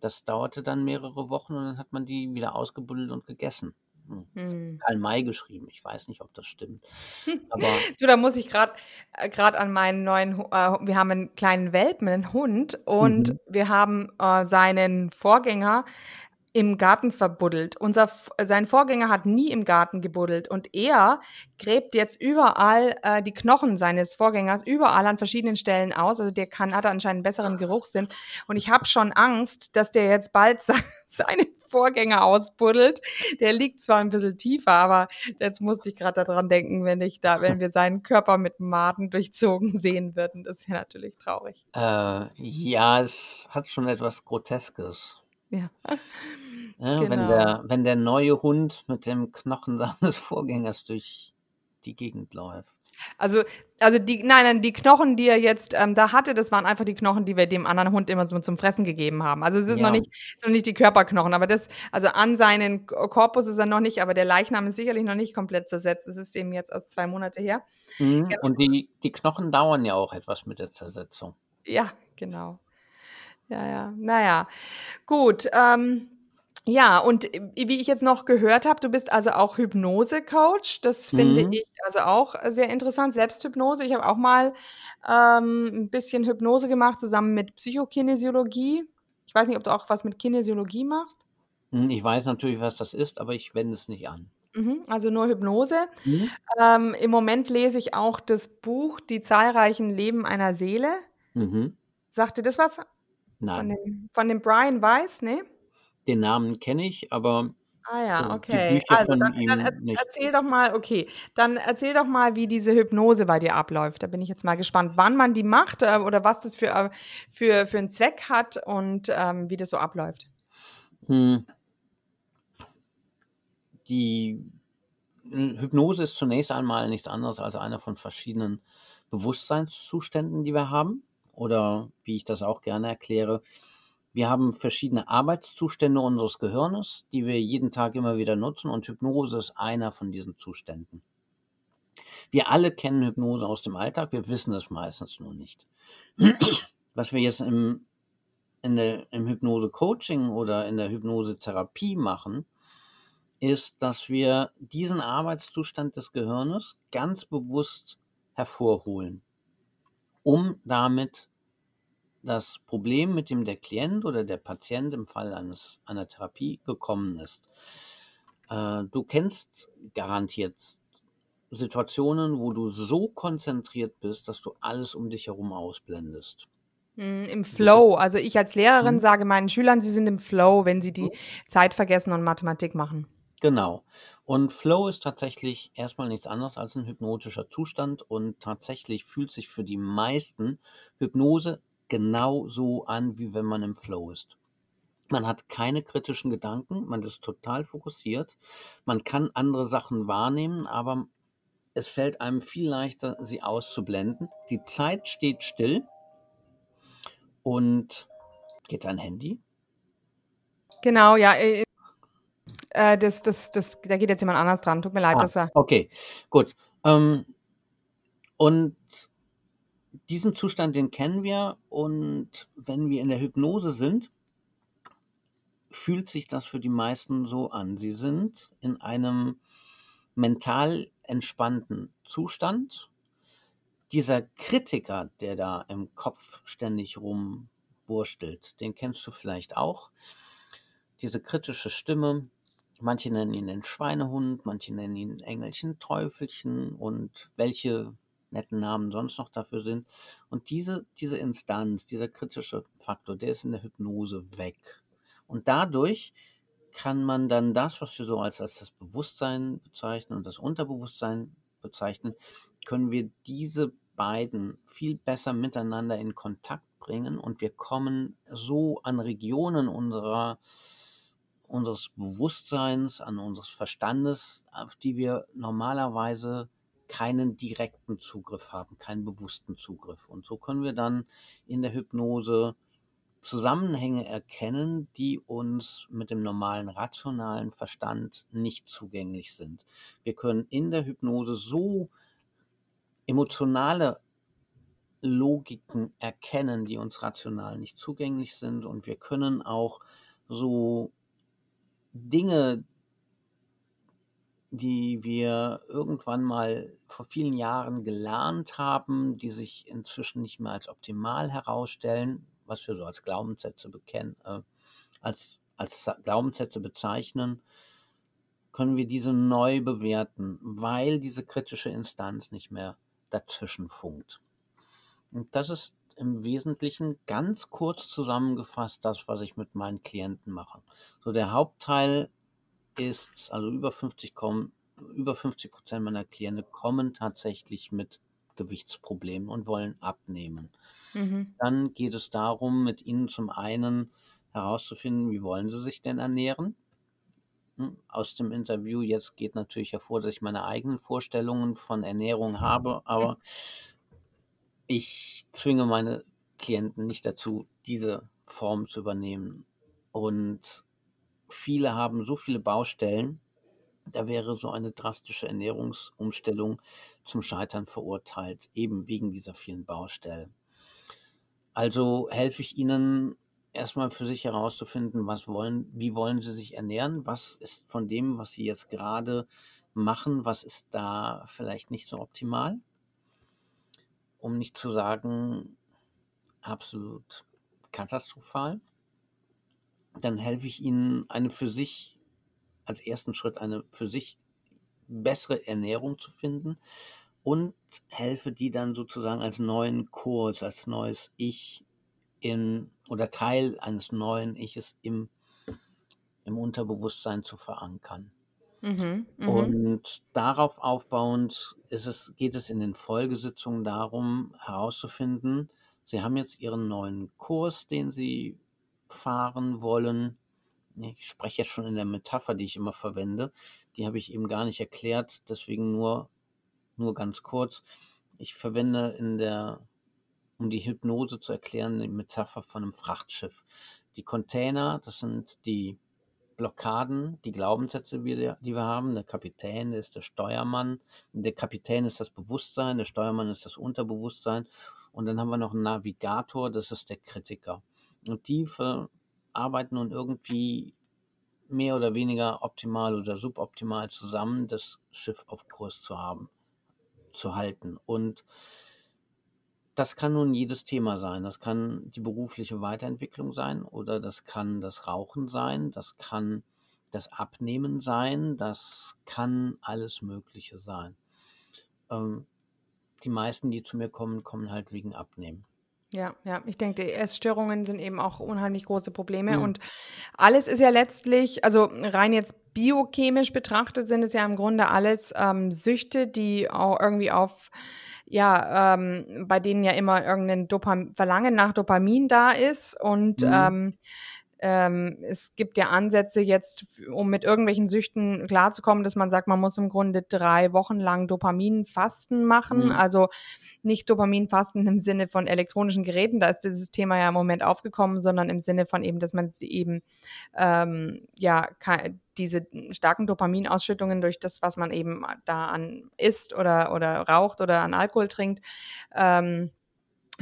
das dauerte dann mehrere Wochen und dann hat man die wieder ausgebuddelt und gegessen. Hm. Hm. Karl May geschrieben, ich weiß nicht, ob das stimmt, aber Du, da muss ich gerade äh, gerade an meinen neuen, äh, wir haben einen kleinen Welpen, einen Hund, und mhm. wir haben äh, seinen Vorgänger im Garten verbuddelt. Unser, sein Vorgänger hat nie im Garten gebuddelt und er gräbt jetzt überall äh, die Knochen seines Vorgängers überall an verschiedenen Stellen aus. Also der kann hat anscheinend einen besseren Geruchssinn und ich habe schon Angst, dass der jetzt bald se- seinen Vorgänger ausbuddelt. Der liegt zwar ein bisschen tiefer, aber jetzt musste ich gerade daran denken, wenn ich da, wenn wir seinen Körper mit Maden durchzogen sehen würden. Das wäre natürlich traurig. Äh, ja, es hat schon etwas Groteskes. Ja. Ja, wenn Genau. der, wenn der neue Hund mit dem Knochen seines Vorgängers durch die Gegend läuft. Also, also die, nein, nein, die Knochen, die er jetzt ähm, da hatte, das waren einfach die Knochen, die wir dem anderen Hund immer so zum Fressen gegeben haben. Also es ist Ja. noch nicht, noch nicht die Körperknochen, aber das, also an seinen Korpus ist er noch nicht, aber der Leichnam ist sicherlich noch nicht komplett zersetzt. Das ist eben jetzt erst zwei Monate her. Mhm. Genau. Und die, die Knochen dauern ja auch etwas mit der Zersetzung. Ja, genau. Ja, ja. Naja, gut. Ähm, ja, und äh, wie ich jetzt noch gehört habe, du bist also auch Hypnose-Coach. Das finde Mhm. ich also auch sehr interessant. Selbsthypnose. Ich habe auch mal ähm, ein bisschen Hypnose gemacht, zusammen mit Psychokinesiologie. Ich weiß nicht, ob du auch was mit Kinesiologie machst. Hm, Ich weiß natürlich, was das ist, aber ich wende es nicht an. Mhm, also nur Hypnose. Mhm. Ähm, Im Moment lese ich auch das Buch Die zahlreichen Leben einer Seele. Mhm. Sagt dir das was? Von Nein, dem, von dem Brian Weiss, ne? Den Namen kenne ich, aber Ah ja, so okay. Also dann, dann er, erzähl doch mal, okay, dann erzähl doch mal, wie diese Hypnose bei dir abläuft. Da bin ich jetzt mal gespannt, wann man die macht äh, oder was das für, äh, für, für einen Zweck hat und ähm, wie das so abläuft. Hm. Die äh, Hypnose ist zunächst einmal nichts anderes als einer von verschiedenen Bewusstseinszuständen, die wir haben. Oder wie ich das auch gerne erkläre, wir haben verschiedene Arbeitszustände unseres Gehirnes, die wir jeden Tag immer wieder nutzen und Hypnose ist einer von diesen Zuständen. Wir alle kennen Hypnose aus dem Alltag, wir wissen es meistens nur nicht. Was wir jetzt im, der, im Hypnose-Coaching oder in der Hypnose-Therapie machen, ist, dass wir diesen Arbeitszustand des Gehirnes ganz bewusst hervorholen, um damit das Problem, mit dem der Klient oder der Patient im Fall eines, einer Therapie gekommen ist. Äh, du kennst garantiert Situationen, wo du so konzentriert bist, dass du alles um dich herum ausblendest. Mm, Im Flow. Also ich als Lehrerin Mhm. sage meinen Schülern, sie sind im Flow, wenn sie die Zeit vergessen und Mathematik machen. Genau. Und Flow ist tatsächlich erstmal nichts anderes als ein hypnotischer Zustand und tatsächlich fühlt sich für die meisten Hypnose genau so an, wie wenn man im Flow ist. Man hat keine kritischen Gedanken, man ist total fokussiert, man kann andere Sachen wahrnehmen, aber es fällt einem viel leichter, sie auszublenden. Die Zeit steht still und geht dein Handy? Genau, ja. Äh, äh, das, das, das, da geht jetzt jemand anders dran. Tut mir leid, Ah, das war. okay, gut. Ähm, und diesen Zustand, den kennen wir. Und wenn wir in der Hypnose sind, fühlt sich das für die meisten so an. Sie sind in einem mental entspannten Zustand. Dieser Kritiker, der da im Kopf ständig rumwurstelt, den kennst du vielleicht auch. Diese kritische Stimme, manche nennen ihn den Schweinehund, manche nennen ihn Engelchen, Teufelchen und welche netten Namen sonst noch dafür sind. Und diese, diese Instanz, dieser kritische Faktor, der ist in der Hypnose weg. Und dadurch kann man dann das, was wir so als, als das Bewusstsein bezeichnen und das Unterbewusstsein bezeichnen, können wir diese beiden viel besser miteinander in Kontakt bringen und wir kommen so an Regionen unserer, unseres Bewusstseins, an unseres Verstandes, auf die wir normalerweise keinen direkten Zugriff haben, keinen bewussten Zugriff. Und so können wir dann in der Hypnose Zusammenhänge erkennen, die uns mit dem normalen rationalen Verstand nicht zugänglich sind. Wir können in der Hypnose so emotionale Logiken erkennen, die uns rational nicht zugänglich sind und wir können auch so Dinge, die wir irgendwann mal vor vielen Jahren gelernt haben, die sich inzwischen nicht mehr als optimal herausstellen, was wir so als Glaubenssätze bekennen, äh, als, als Glaubenssätze bezeichnen, können wir diese neu bewerten, weil diese kritische Instanz nicht mehr dazwischen funkt. Und das ist im Wesentlichen ganz kurz zusammengefasst das, was ich mit meinen Klienten mache. So der Hauptteil ist, also über 50 kommen, über 50 Prozent meiner Klienten kommen tatsächlich mit Gewichtsproblemen und wollen abnehmen. Mhm. Dann geht es darum, mit ihnen zum einen herauszufinden, wie wollen sie sich denn ernähren? Hm, Aus dem Interview jetzt geht natürlich hervor, dass ich meine eigenen Vorstellungen von Ernährung habe, aber ich zwinge meine Klienten nicht dazu, diese Form zu übernehmen. Und viele haben so viele Baustellen, da wäre so eine drastische Ernährungsumstellung zum Scheitern verurteilt, eben wegen dieser vielen Baustellen. Also helfe ich Ihnen erstmal für sich herauszufinden, was wollen, wie wollen Sie sich ernähren, was ist von dem, was Sie jetzt gerade machen, was ist da vielleicht nicht so optimal, um nicht zu sagen, absolut katastrophal. Dann helfe ich Ihnen, eine für sich, als ersten Schritt, eine für sich bessere Ernährung zu finden und helfe die dann sozusagen als neuen Kurs, als neues Ich in oder Teil eines neuen Iches im, im Unterbewusstsein zu verankern. Mhm. Mhm. Und darauf aufbauend ist es, geht es in den Folgesitzungen darum, herauszufinden, Sie haben jetzt Ihren neuen Kurs, den Sie fahren wollen. Ich spreche jetzt schon in der Metapher, die ich immer verwende. Die habe ich eben gar nicht erklärt, deswegen nur, nur ganz kurz. Ich verwende in der, um die Hypnose zu erklären, die Metapher von einem Frachtschiff. Die Container, das sind die Blockaden, die Glaubenssätze, die wir haben. Der Kapitän ist der Steuermann. Der Kapitän ist das Bewusstsein, der Steuermann ist das Unterbewusstsein. Und dann haben wir noch einen Navigator, das ist der Kritiker. Und die arbeiten nun irgendwie mehr oder weniger optimal oder suboptimal zusammen, das Schiff auf Kurs zu haben, zu halten. Und das kann nun jedes Thema sein. Das kann die berufliche Weiterentwicklung sein oder das kann das Rauchen sein, das kann das Abnehmen sein, das kann alles Mögliche sein. Ähm, die meisten, die zu mir kommen, kommen halt wegen Abnehmen. Ja, ja, ich denke, die Essstörungen sind eben auch unheimlich große Probleme Mhm. und alles ist ja letztlich, also rein jetzt biochemisch betrachtet, sind es ja im Grunde alles ähm, Süchte, die auch irgendwie auf, ja, ähm, bei denen ja immer irgendein Dopam Verlangen nach Dopamin da ist und Mhm. ähm, ähm, es gibt ja Ansätze jetzt, um mit irgendwelchen Süchten klarzukommen, dass man sagt, man muss im Grunde drei Wochen lang Dopaminfasten machen. Mhm. Also nicht Dopaminfasten im Sinne von elektronischen Geräten, da ist dieses Thema ja im Moment aufgekommen, sondern im Sinne von eben, dass man eben ähm, ja diese starken Dopaminausschüttungen durch das, was man eben da an isst oder oder raucht oder an Alkohol trinkt, ähm,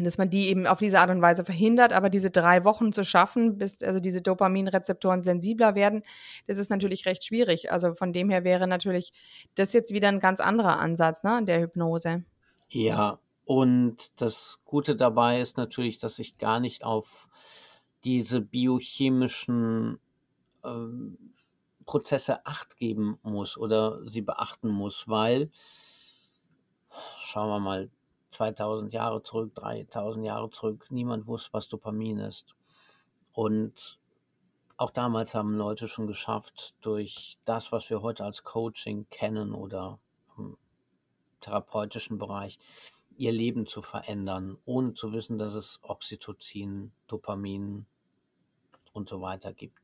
dass man die eben auf diese Art und Weise verhindert, aber diese drei Wochen zu schaffen, bis also diese Dopaminrezeptoren sensibler werden, das ist natürlich recht schwierig. Also von dem her wäre natürlich das jetzt wieder ein ganz anderer Ansatz ne, der Hypnose. Ja, und das Gute dabei ist natürlich, dass ich gar nicht auf diese biochemischen ähm, Prozesse Acht geben muss oder sie beachten muss, weil, schauen wir mal, 2000 Jahre zurück, 3000 Jahre zurück, niemand wusste, was Dopamin ist. Und auch damals haben Leute schon geschafft, durch das, was wir heute als Coaching kennen oder im therapeutischen Bereich, ihr Leben zu verändern, ohne zu wissen, dass es Oxytocin, Dopamin und so weiter gibt.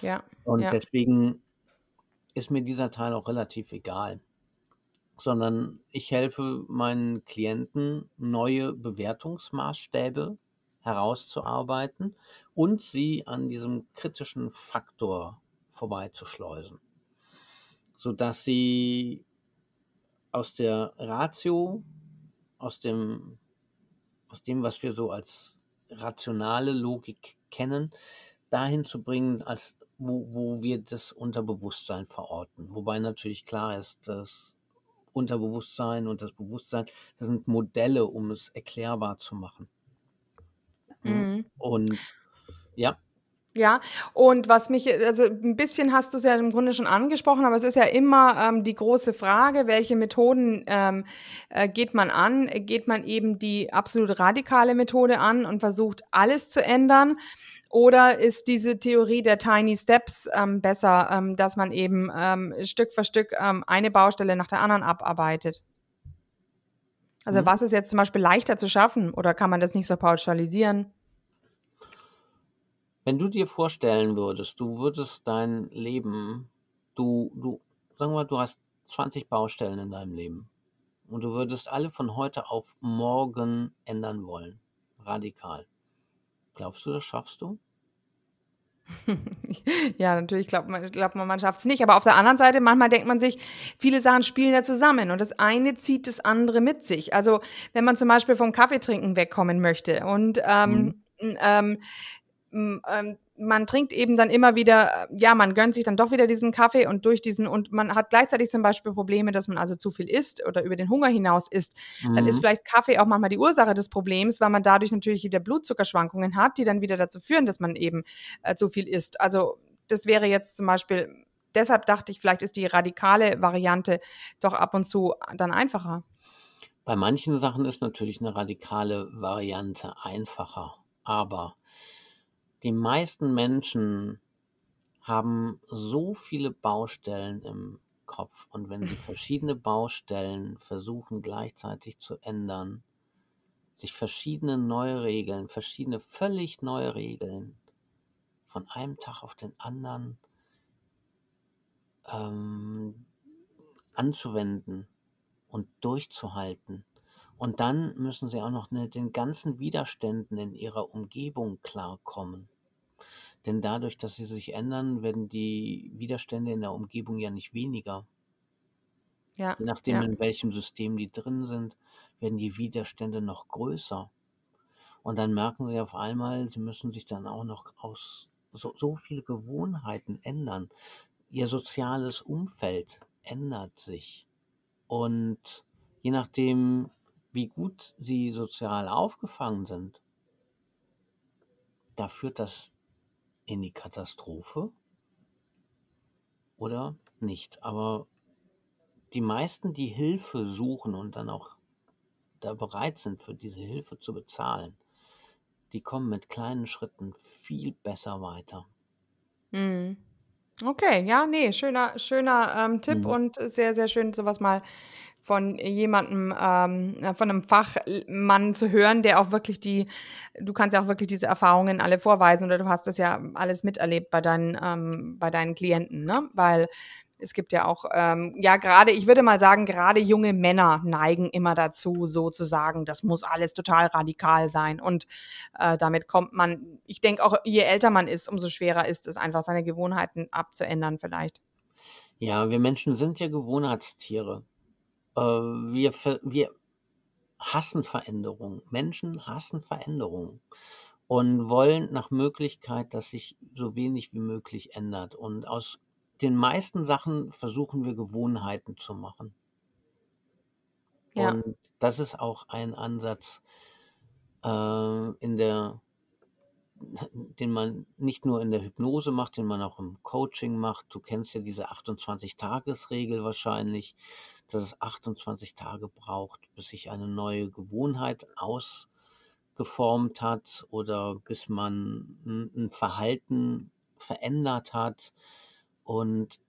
Ja, Und ja. deswegen ist mir dieser Teil auch relativ egal, sondern ich helfe meinen Klienten, neue Bewertungsmaßstäbe herauszuarbeiten und sie an diesem kritischen Faktor vorbeizuschleusen, sodass sie aus der Ratio, aus dem, aus dem, was wir so als rationale Logik kennen, dahin zu bringen, als wo, wo wir das Unterbewusstsein verorten. Wobei natürlich klar ist, das Unterbewusstsein und das Bewusstsein, das sind Modelle, um es erklärbar zu machen. Hm? Mhm. Und ja, Ja, und was mich, also ein bisschen hast du es ja im Grunde schon angesprochen, aber es ist ja immer ähm, die große Frage, welche Methoden ähm, äh, geht man an? Geht man eben die absolut radikale Methode an und versucht alles zu ändern? Oder ist diese Theorie der Tiny Steps ähm, besser, ähm, dass man eben ähm, Stück für Stück ähm, eine Baustelle nach der anderen abarbeitet? Also Mhm. was ist jetzt zum Beispiel leichter zu schaffen oder kann man das nicht so pauschalisieren? Wenn du dir vorstellen würdest, du würdest dein Leben, du, du, sagen wir mal, du hast 20 Baustellen in deinem Leben und du würdest alle von heute auf morgen ändern wollen. Radikal. Glaubst du, das schaffst du? Ja, natürlich glaubt man, glaubt man, man schafft es nicht. Aber auf der anderen Seite, manchmal denkt man sich, viele Sachen spielen ja zusammen und das eine zieht das andere mit sich. Also wenn man zum Beispiel vom Kaffeetrinken wegkommen möchte und ähm, ähm, m- ähm, man trinkt eben dann immer wieder, äh, ja, man gönnt sich dann doch wieder diesen Kaffee und durch diesen, und man hat gleichzeitig zum Beispiel Probleme, dass man also zu viel isst oder über den Hunger hinaus isst, dann ist Mhm. vielleicht Kaffee auch manchmal die Ursache des Problems, weil man dadurch natürlich wieder Blutzuckerschwankungen hat, die dann wieder dazu führen, dass man eben äh, zu viel isst. Also das wäre jetzt zum Beispiel, deshalb dachte ich, vielleicht ist die radikale Variante doch ab und zu dann einfacher. Bei manchen Sachen ist natürlich eine radikale Variante einfacher, aber die meisten Menschen haben so viele Baustellen im Kopf und wenn sie verschiedene Baustellen versuchen gleichzeitig zu ändern, sich verschiedene neue Regeln, verschiedene völlig neue Regeln von einem Tag auf den anderen ähm, anzuwenden und durchzuhalten. Und dann müssen sie auch noch mit den ganzen Widerständen in ihrer Umgebung klarkommen. Denn dadurch, dass sie sich ändern, werden die Widerstände in der Umgebung ja nicht weniger. Ja, Je nachdem, ja. in welchem System die drin sind, werden die Widerstände noch größer. Und dann merken sie auf einmal, sie müssen sich dann auch noch aus so, so viele Gewohnheiten ändern. Ihr soziales Umfeld ändert sich. Und je nachdem, wie gut sie sozial aufgefangen sind, da führt das in die Katastrophe oder nicht. Aber die meisten, die Hilfe suchen und dann auch da bereit sind, für diese Hilfe zu bezahlen, die kommen mit kleinen Schritten viel besser weiter. Mhm. Okay, ja, nee, schöner, schöner ähm, Tipp Mhm. und sehr, sehr schön, sowas mal von jemandem, ähm, äh, von einem Fachmann zu hören, der auch wirklich die, du kannst ja auch wirklich diese Erfahrungen alle vorweisen oder du hast das ja alles miterlebt bei deinen, ähm, bei deinen Klienten, ne? Weil es gibt ja auch, ähm, ja, gerade, ich würde mal sagen, gerade junge Männer neigen immer dazu, so zu sagen, das muss alles total radikal sein. Und äh, damit kommt man, ich denke auch, je älter man ist, umso schwerer ist es einfach, seine Gewohnheiten abzuändern vielleicht. Ja, wir Menschen sind ja Gewohnheitstiere. Äh, wir, wir hassen Veränderungen. Menschen hassen Veränderungen und wollen nach Möglichkeit, dass sich so wenig wie möglich ändert. Und aus den meisten Sachen versuchen wir Gewohnheiten zu machen. Ja. Und das ist auch ein Ansatz äh, in der, den man nicht nur in der Hypnose macht, den man auch im Coaching macht. Du kennst ja diese 28-Tages-Regel wahrscheinlich, dass es 28 Tage braucht, bis sich eine neue Gewohnheit ausgeformt hat oder bis man ein Verhalten verändert hat. Und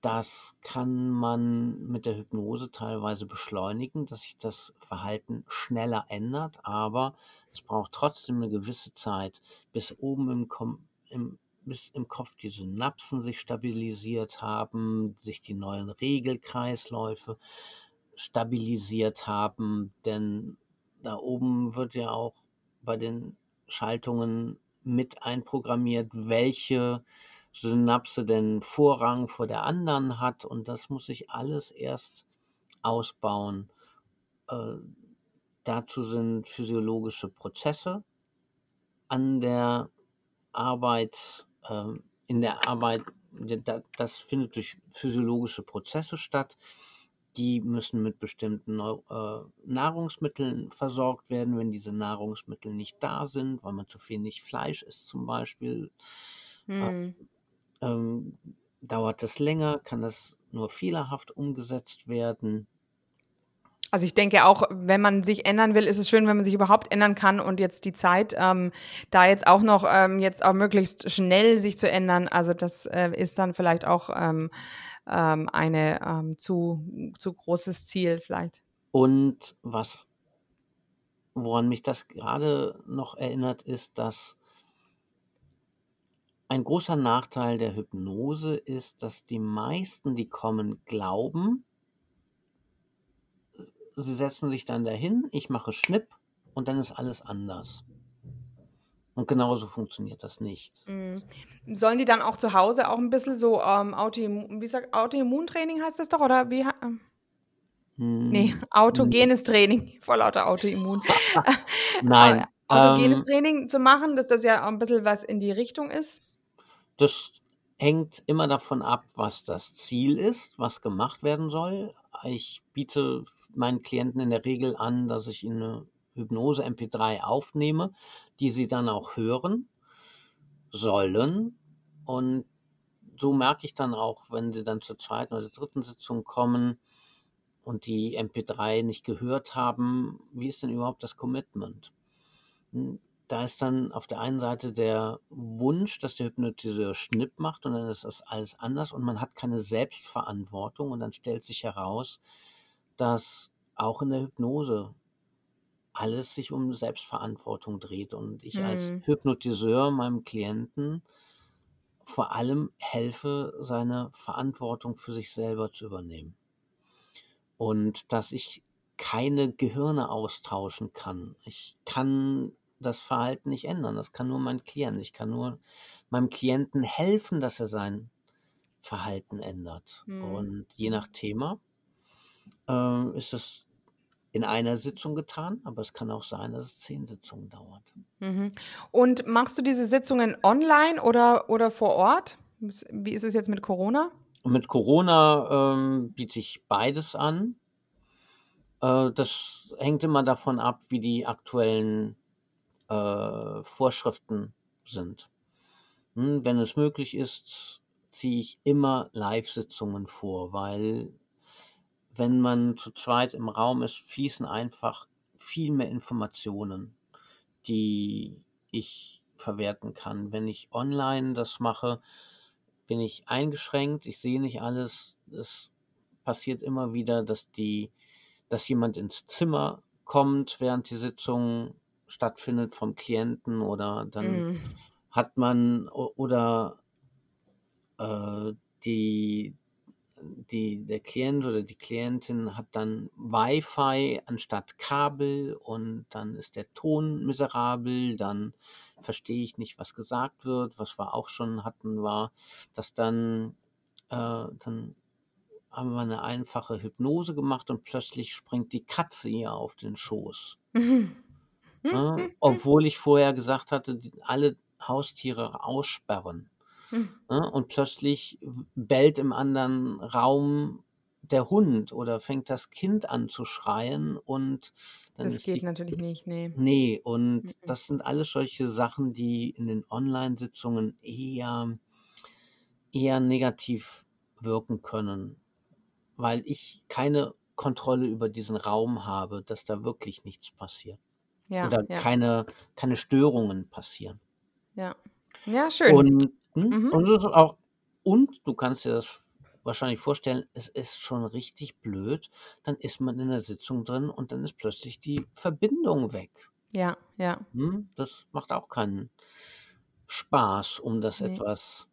das kann man mit der Hypnose teilweise beschleunigen, dass sich das Verhalten schneller ändert, aber es braucht trotzdem eine gewisse Zeit, bis oben im, Kom im, bis im Kopf die Synapsen sich stabilisiert haben, sich die neuen Regelkreisläufe stabilisiert haben, denn da oben wird ja auch bei den Schaltungen mit einprogrammiert, welche Synapse denn Vorrang vor der anderen hat und das muss sich alles erst ausbauen. Äh, dazu sind physiologische Prozesse an der Arbeit, ähm, in der Arbeit, da- das findet durch physiologische Prozesse statt die müssen mit bestimmten äh, Nahrungsmitteln versorgt werden, wenn diese Nahrungsmittel nicht da sind, weil man zu wenig Fleisch isst zum Beispiel. Äh, Hm. ähm, dauert das länger, kann das nur fehlerhaft umgesetzt werden. Also ich denke auch, wenn man sich ändern will, ist es schön, wenn man sich überhaupt ändern kann und jetzt die Zeit, ähm, da jetzt auch noch ähm, jetzt auch möglichst schnell sich zu ändern, also das äh, ist dann vielleicht auch ähm, ähm, eine ähm, zu, zu großes Ziel vielleicht. Und was, woran mich das gerade noch erinnert, ist, dass ein großer Nachteil der Hypnose ist, dass die meisten, die kommen, glauben, sie setzen sich dann dahin, ich mache Schnipp und dann ist alles anders. Und genauso funktioniert das nicht. Mhm. Sollen die dann auch zu Hause auch ein bisschen so ähm, Autoimmun, wie sagt, Autoimmuntraining heißt das doch? Oder wie? ähm, Nee, Hm, autogenes Training, vor lauter Autoimmun. Nein, Autogenes ähm, Training zu machen, dass das ja auch ein bisschen was in die Richtung ist. Das hängt immer davon ab, was das Ziel ist, was gemacht werden soll. Ich biete meinen Klienten in der Regel an, dass ich ihnen eine Hypnose MP3 aufnehme, die sie dann auch hören sollen. Und so merke ich dann auch, wenn sie dann zur zweiten oder dritten Sitzung kommen und die MP3 nicht gehört haben, wie ist denn überhaupt das Commitment? Da ist dann auf der einen Seite der Wunsch, dass der Hypnotiseur Schnipp macht und dann ist das alles anders und man hat keine Selbstverantwortung und dann stellt sich heraus, dass auch in der Hypnose alles sich um Selbstverantwortung dreht und ich als Hm. Hypnotiseur meinem Klienten vor allem helfe, seine Verantwortung für sich selber zu übernehmen. Und dass ich keine Gehirne austauschen kann. Ich kann das Verhalten nicht ändern. Das kann nur mein Klient. Ich kann nur meinem Klienten helfen, dass er sein Verhalten ändert. Hm. Und je nach Thema ähm, ist es in einer Sitzung getan, aber es kann auch sein, dass es zehn Sitzungen dauert. Mhm. Und machst du diese Sitzungen online oder, oder vor Ort? Wie ist es jetzt mit Corona? Mit Corona ähm, biete ich beides an. Äh, das hängt immer davon ab, wie die aktuellen äh, Vorschriften sind. Hm, wenn es möglich ist, ziehe ich immer Live-Sitzungen vor, weil wenn man zu zweit im Raum ist, fließen einfach viel mehr Informationen, die ich verwerten kann. Wenn ich online das mache, bin ich eingeschränkt, ich sehe nicht alles. Es passiert immer wieder, dass die, dass jemand ins Zimmer kommt, während die Sitzung stattfindet vom Klienten oder dann Mhm. hat man oder äh, die, die, der Klient oder die Klientin hat dann Wi-Fi anstatt Kabel und dann ist der Ton miserabel, dann verstehe ich nicht, was gesagt wird. Was wir auch schon hatten, war, dass dann, äh, dann haben wir eine einfache Hypnose gemacht und plötzlich springt die Katze ihr auf den Schoß. Ne? Obwohl ich vorher gesagt hatte, die- alle Haustiere aussperren. Ne? Und plötzlich bellt im anderen Raum der Hund oder fängt das Kind an zu schreien und dann Das geht die natürlich nicht, nee. Nee, und Mhm. das sind alles solche Sachen, die in den Online-Sitzungen eher, eher negativ wirken können, weil ich keine Kontrolle über diesen Raum habe, dass da wirklich nichts passiert Ja, oder ja, keine, keine Störungen passieren. ja. Ja, schön. Und, hm, Mhm. und auch, und du kannst dir das wahrscheinlich vorstellen, es ist schon richtig blöd, dann ist man in der Sitzung drin und dann ist plötzlich die Verbindung weg. Ja, ja. Hm, das macht auch keinen Spaß, um das Nee. etwas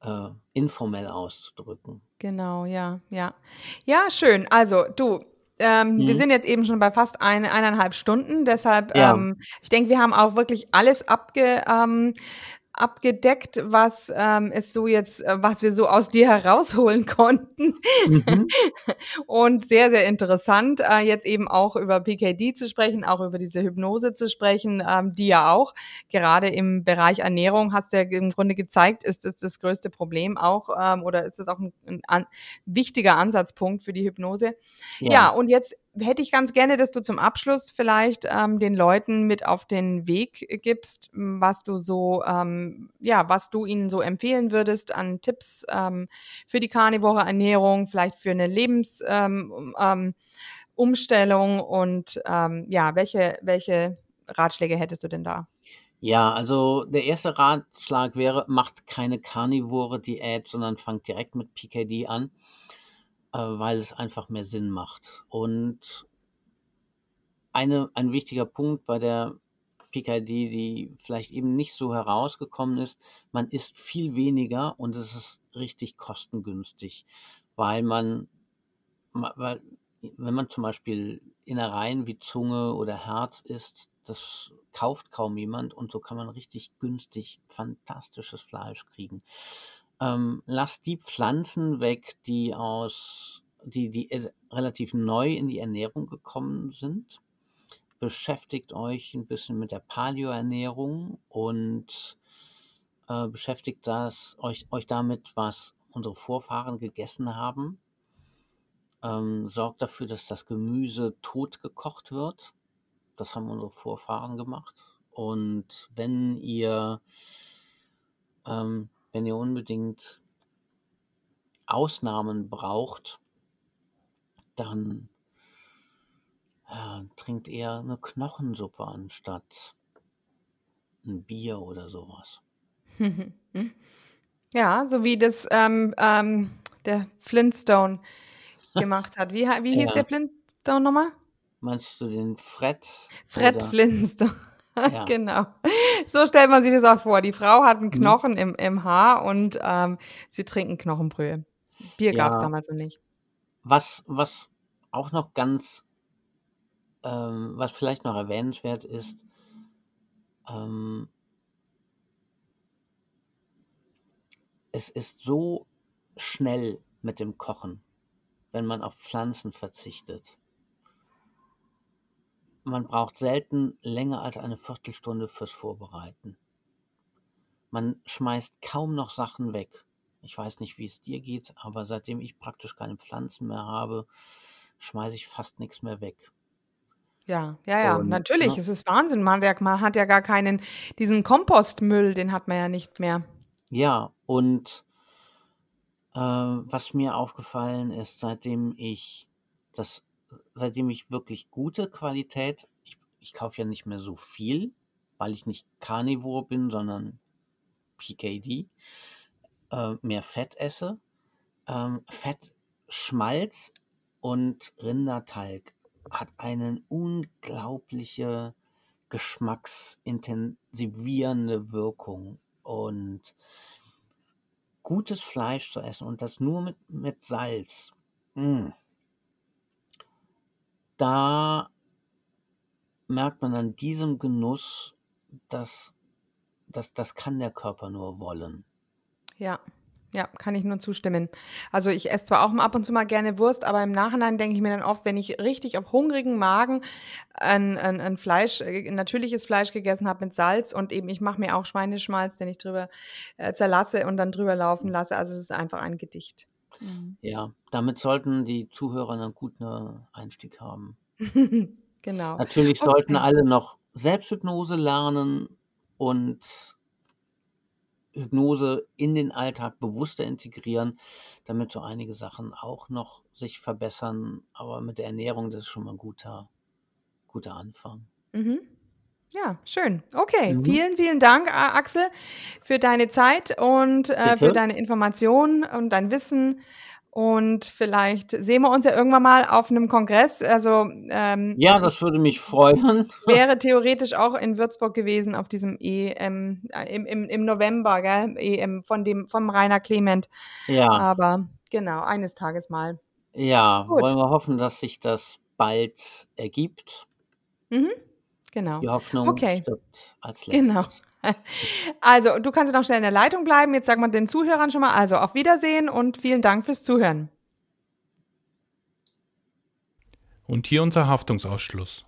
äh, informell auszudrücken. Genau, ja, ja. Ja, schön. Also, du, ähm, wir Mhm. sind jetzt eben schon bei fast eine, eineinhalb Stunden. Deshalb, Ja. ähm, ich denke, wir haben auch wirklich alles abge, ähm, abgedeckt, was ähm, es so jetzt, äh, was wir so aus dir herausholen konnten. Mhm. Und sehr, sehr interessant, äh, jetzt eben auch über PKD zu sprechen, auch über diese Hypnose zu sprechen, ähm, die ja auch gerade im Bereich Ernährung hast du ja im Grunde gezeigt, ist es das größte Problem auch ähm, oder ist es auch ein, ein, ein wichtiger Ansatzpunkt für die Hypnose. Ja, ja und jetzt hätte ich ganz gerne, dass du zum Abschluss vielleicht ähm, den Leuten mit auf den Weg gibst, was du so, ähm, ja, was du ihnen so empfehlen würdest an Tipps ähm, für die karnivore Ernährung, vielleicht für eine Lebensumstellung ähm, ähm, und ähm, ja, welche, welche Ratschläge hättest du denn da? Ja, also der erste Ratschlag wäre, macht keine karnivore Diät, sondern fangt direkt mit PKD an äh, weil es einfach mehr Sinn macht. Und eine, ein wichtiger Punkt bei der PKD, die vielleicht eben nicht so herausgekommen ist, man isst viel weniger und es ist richtig kostengünstig, weil man, weil, wenn man zum Beispiel Innereien wie Zunge oder Herz isst, das kauft kaum jemand und so kann man richtig günstig fantastisches Fleisch kriegen. Ähm, lasst die Pflanzen weg, die aus, die, die äh, relativ neu in die Ernährung gekommen sind. Beschäftigt euch ein bisschen mit der Paleo-Ernährung und äh, beschäftigt das, euch, euch damit, was unsere Vorfahren gegessen haben. Ähm, sorgt dafür, dass das Gemüse tot gekocht wird. Das haben unsere Vorfahren gemacht. Und wenn ihr ähm, wenn ihr unbedingt Ausnahmen braucht, dann ja, trinkt eher eine Knochensuppe anstatt ein Bier oder sowas. Ja, so wie das ähm, ähm, der Flintstone gemacht hat. Wie, wie hieß ja. der Flintstone nochmal? Meinst du den Fred? Fred? Flintstone. Ja. genau. So stellt man sich das auch vor. Die Frau hat einen mhm. Knochen mhm. im, im Haar und ähm, sie trinken Knochenbrühe. Bier ja. gab es damals noch nicht. Was, was auch noch ganz, ähm, was vielleicht noch erwähnenswert ist, ähm, es ist so schnell mit dem Kochen, wenn man auf Pflanzen verzichtet. Man braucht selten länger als eine Viertelstunde fürs Vorbereiten. Man schmeißt kaum noch Sachen weg. Ich weiß nicht, wie es dir geht, aber seitdem ich praktisch keine Pflanzen mehr habe, schmeiße ich fast nichts mehr weg. Ja, ja, ja, Und, natürlich. Ne? Es ist Wahnsinn. Man, man hat ja gar keinen, diesen Kompostmüll, den hat man ja nicht mehr. Ja, und äh, was mir aufgefallen ist, seitdem ich das seitdem ich wirklich gute Qualität, ich, ich kaufe ja nicht mehr so viel, weil ich nicht Carnivore bin, sondern PKD, äh, mehr Fett esse. Ähm, Fett, Schmalz und Rindertalg hat eine unglaubliche geschmacksintensivierende Wirkung und gutes Fleisch zu essen und das nur mit, mit Salz. Mh, mm da merkt man an diesem Genuss, dass, dass das kann der Körper nur wollen. Ja, ja, kann ich nur zustimmen. Also ich esse zwar auch ab und zu mal gerne Wurst, aber im Nachhinein denke ich mir dann oft, wenn ich richtig auf hungrigen Magen ein, ein, ein Fleisch, ein natürliches Fleisch gegessen habe mit Salz und eben ich mache mir auch Schweineschmalz, den ich drüber äh, zerlasse und dann drüber laufen lasse. Also es ist einfach ein Gedicht. Mhm. Ja, damit sollten die Zuhörer einen guten Einstieg haben. Genau. Natürlich sollten Okay. alle noch Selbsthypnose lernen und Hypnose in den Alltag bewusster integrieren, damit so einige Sachen auch noch sich verbessern. Aber mit derErnährung, das ist schon mal ein guter, guter Anfang. Mhm. Ja, schön. Okay, Mhm. vielen, vielen Dank, Axel, für deine Zeit und äh, für deine Informationen und dein Wissen. Und vielleicht sehen wir uns ja irgendwann mal auf einem Kongress. Also ähm, ja, das würde mich freuen. Wäre theoretisch auch in Würzburg gewesen auf diesem EM äh, im, im, im November, gell? EM von dem vom Rainer Clement. Ja. Aber genau, eines Tages mal. Ja, Gut. wollen wir hoffen, dass sich das bald ergibt. Mhm. Genau. Die Hoffnung okay. stirbt als letztes. Genau. Also, du kannst noch schnell in der Leitung bleiben. Jetzt sagen wir den Zuhörern schon mal, also auf Wiedersehen und vielen Dank fürs Zuhören. Und hier unser Haftungsausschluss.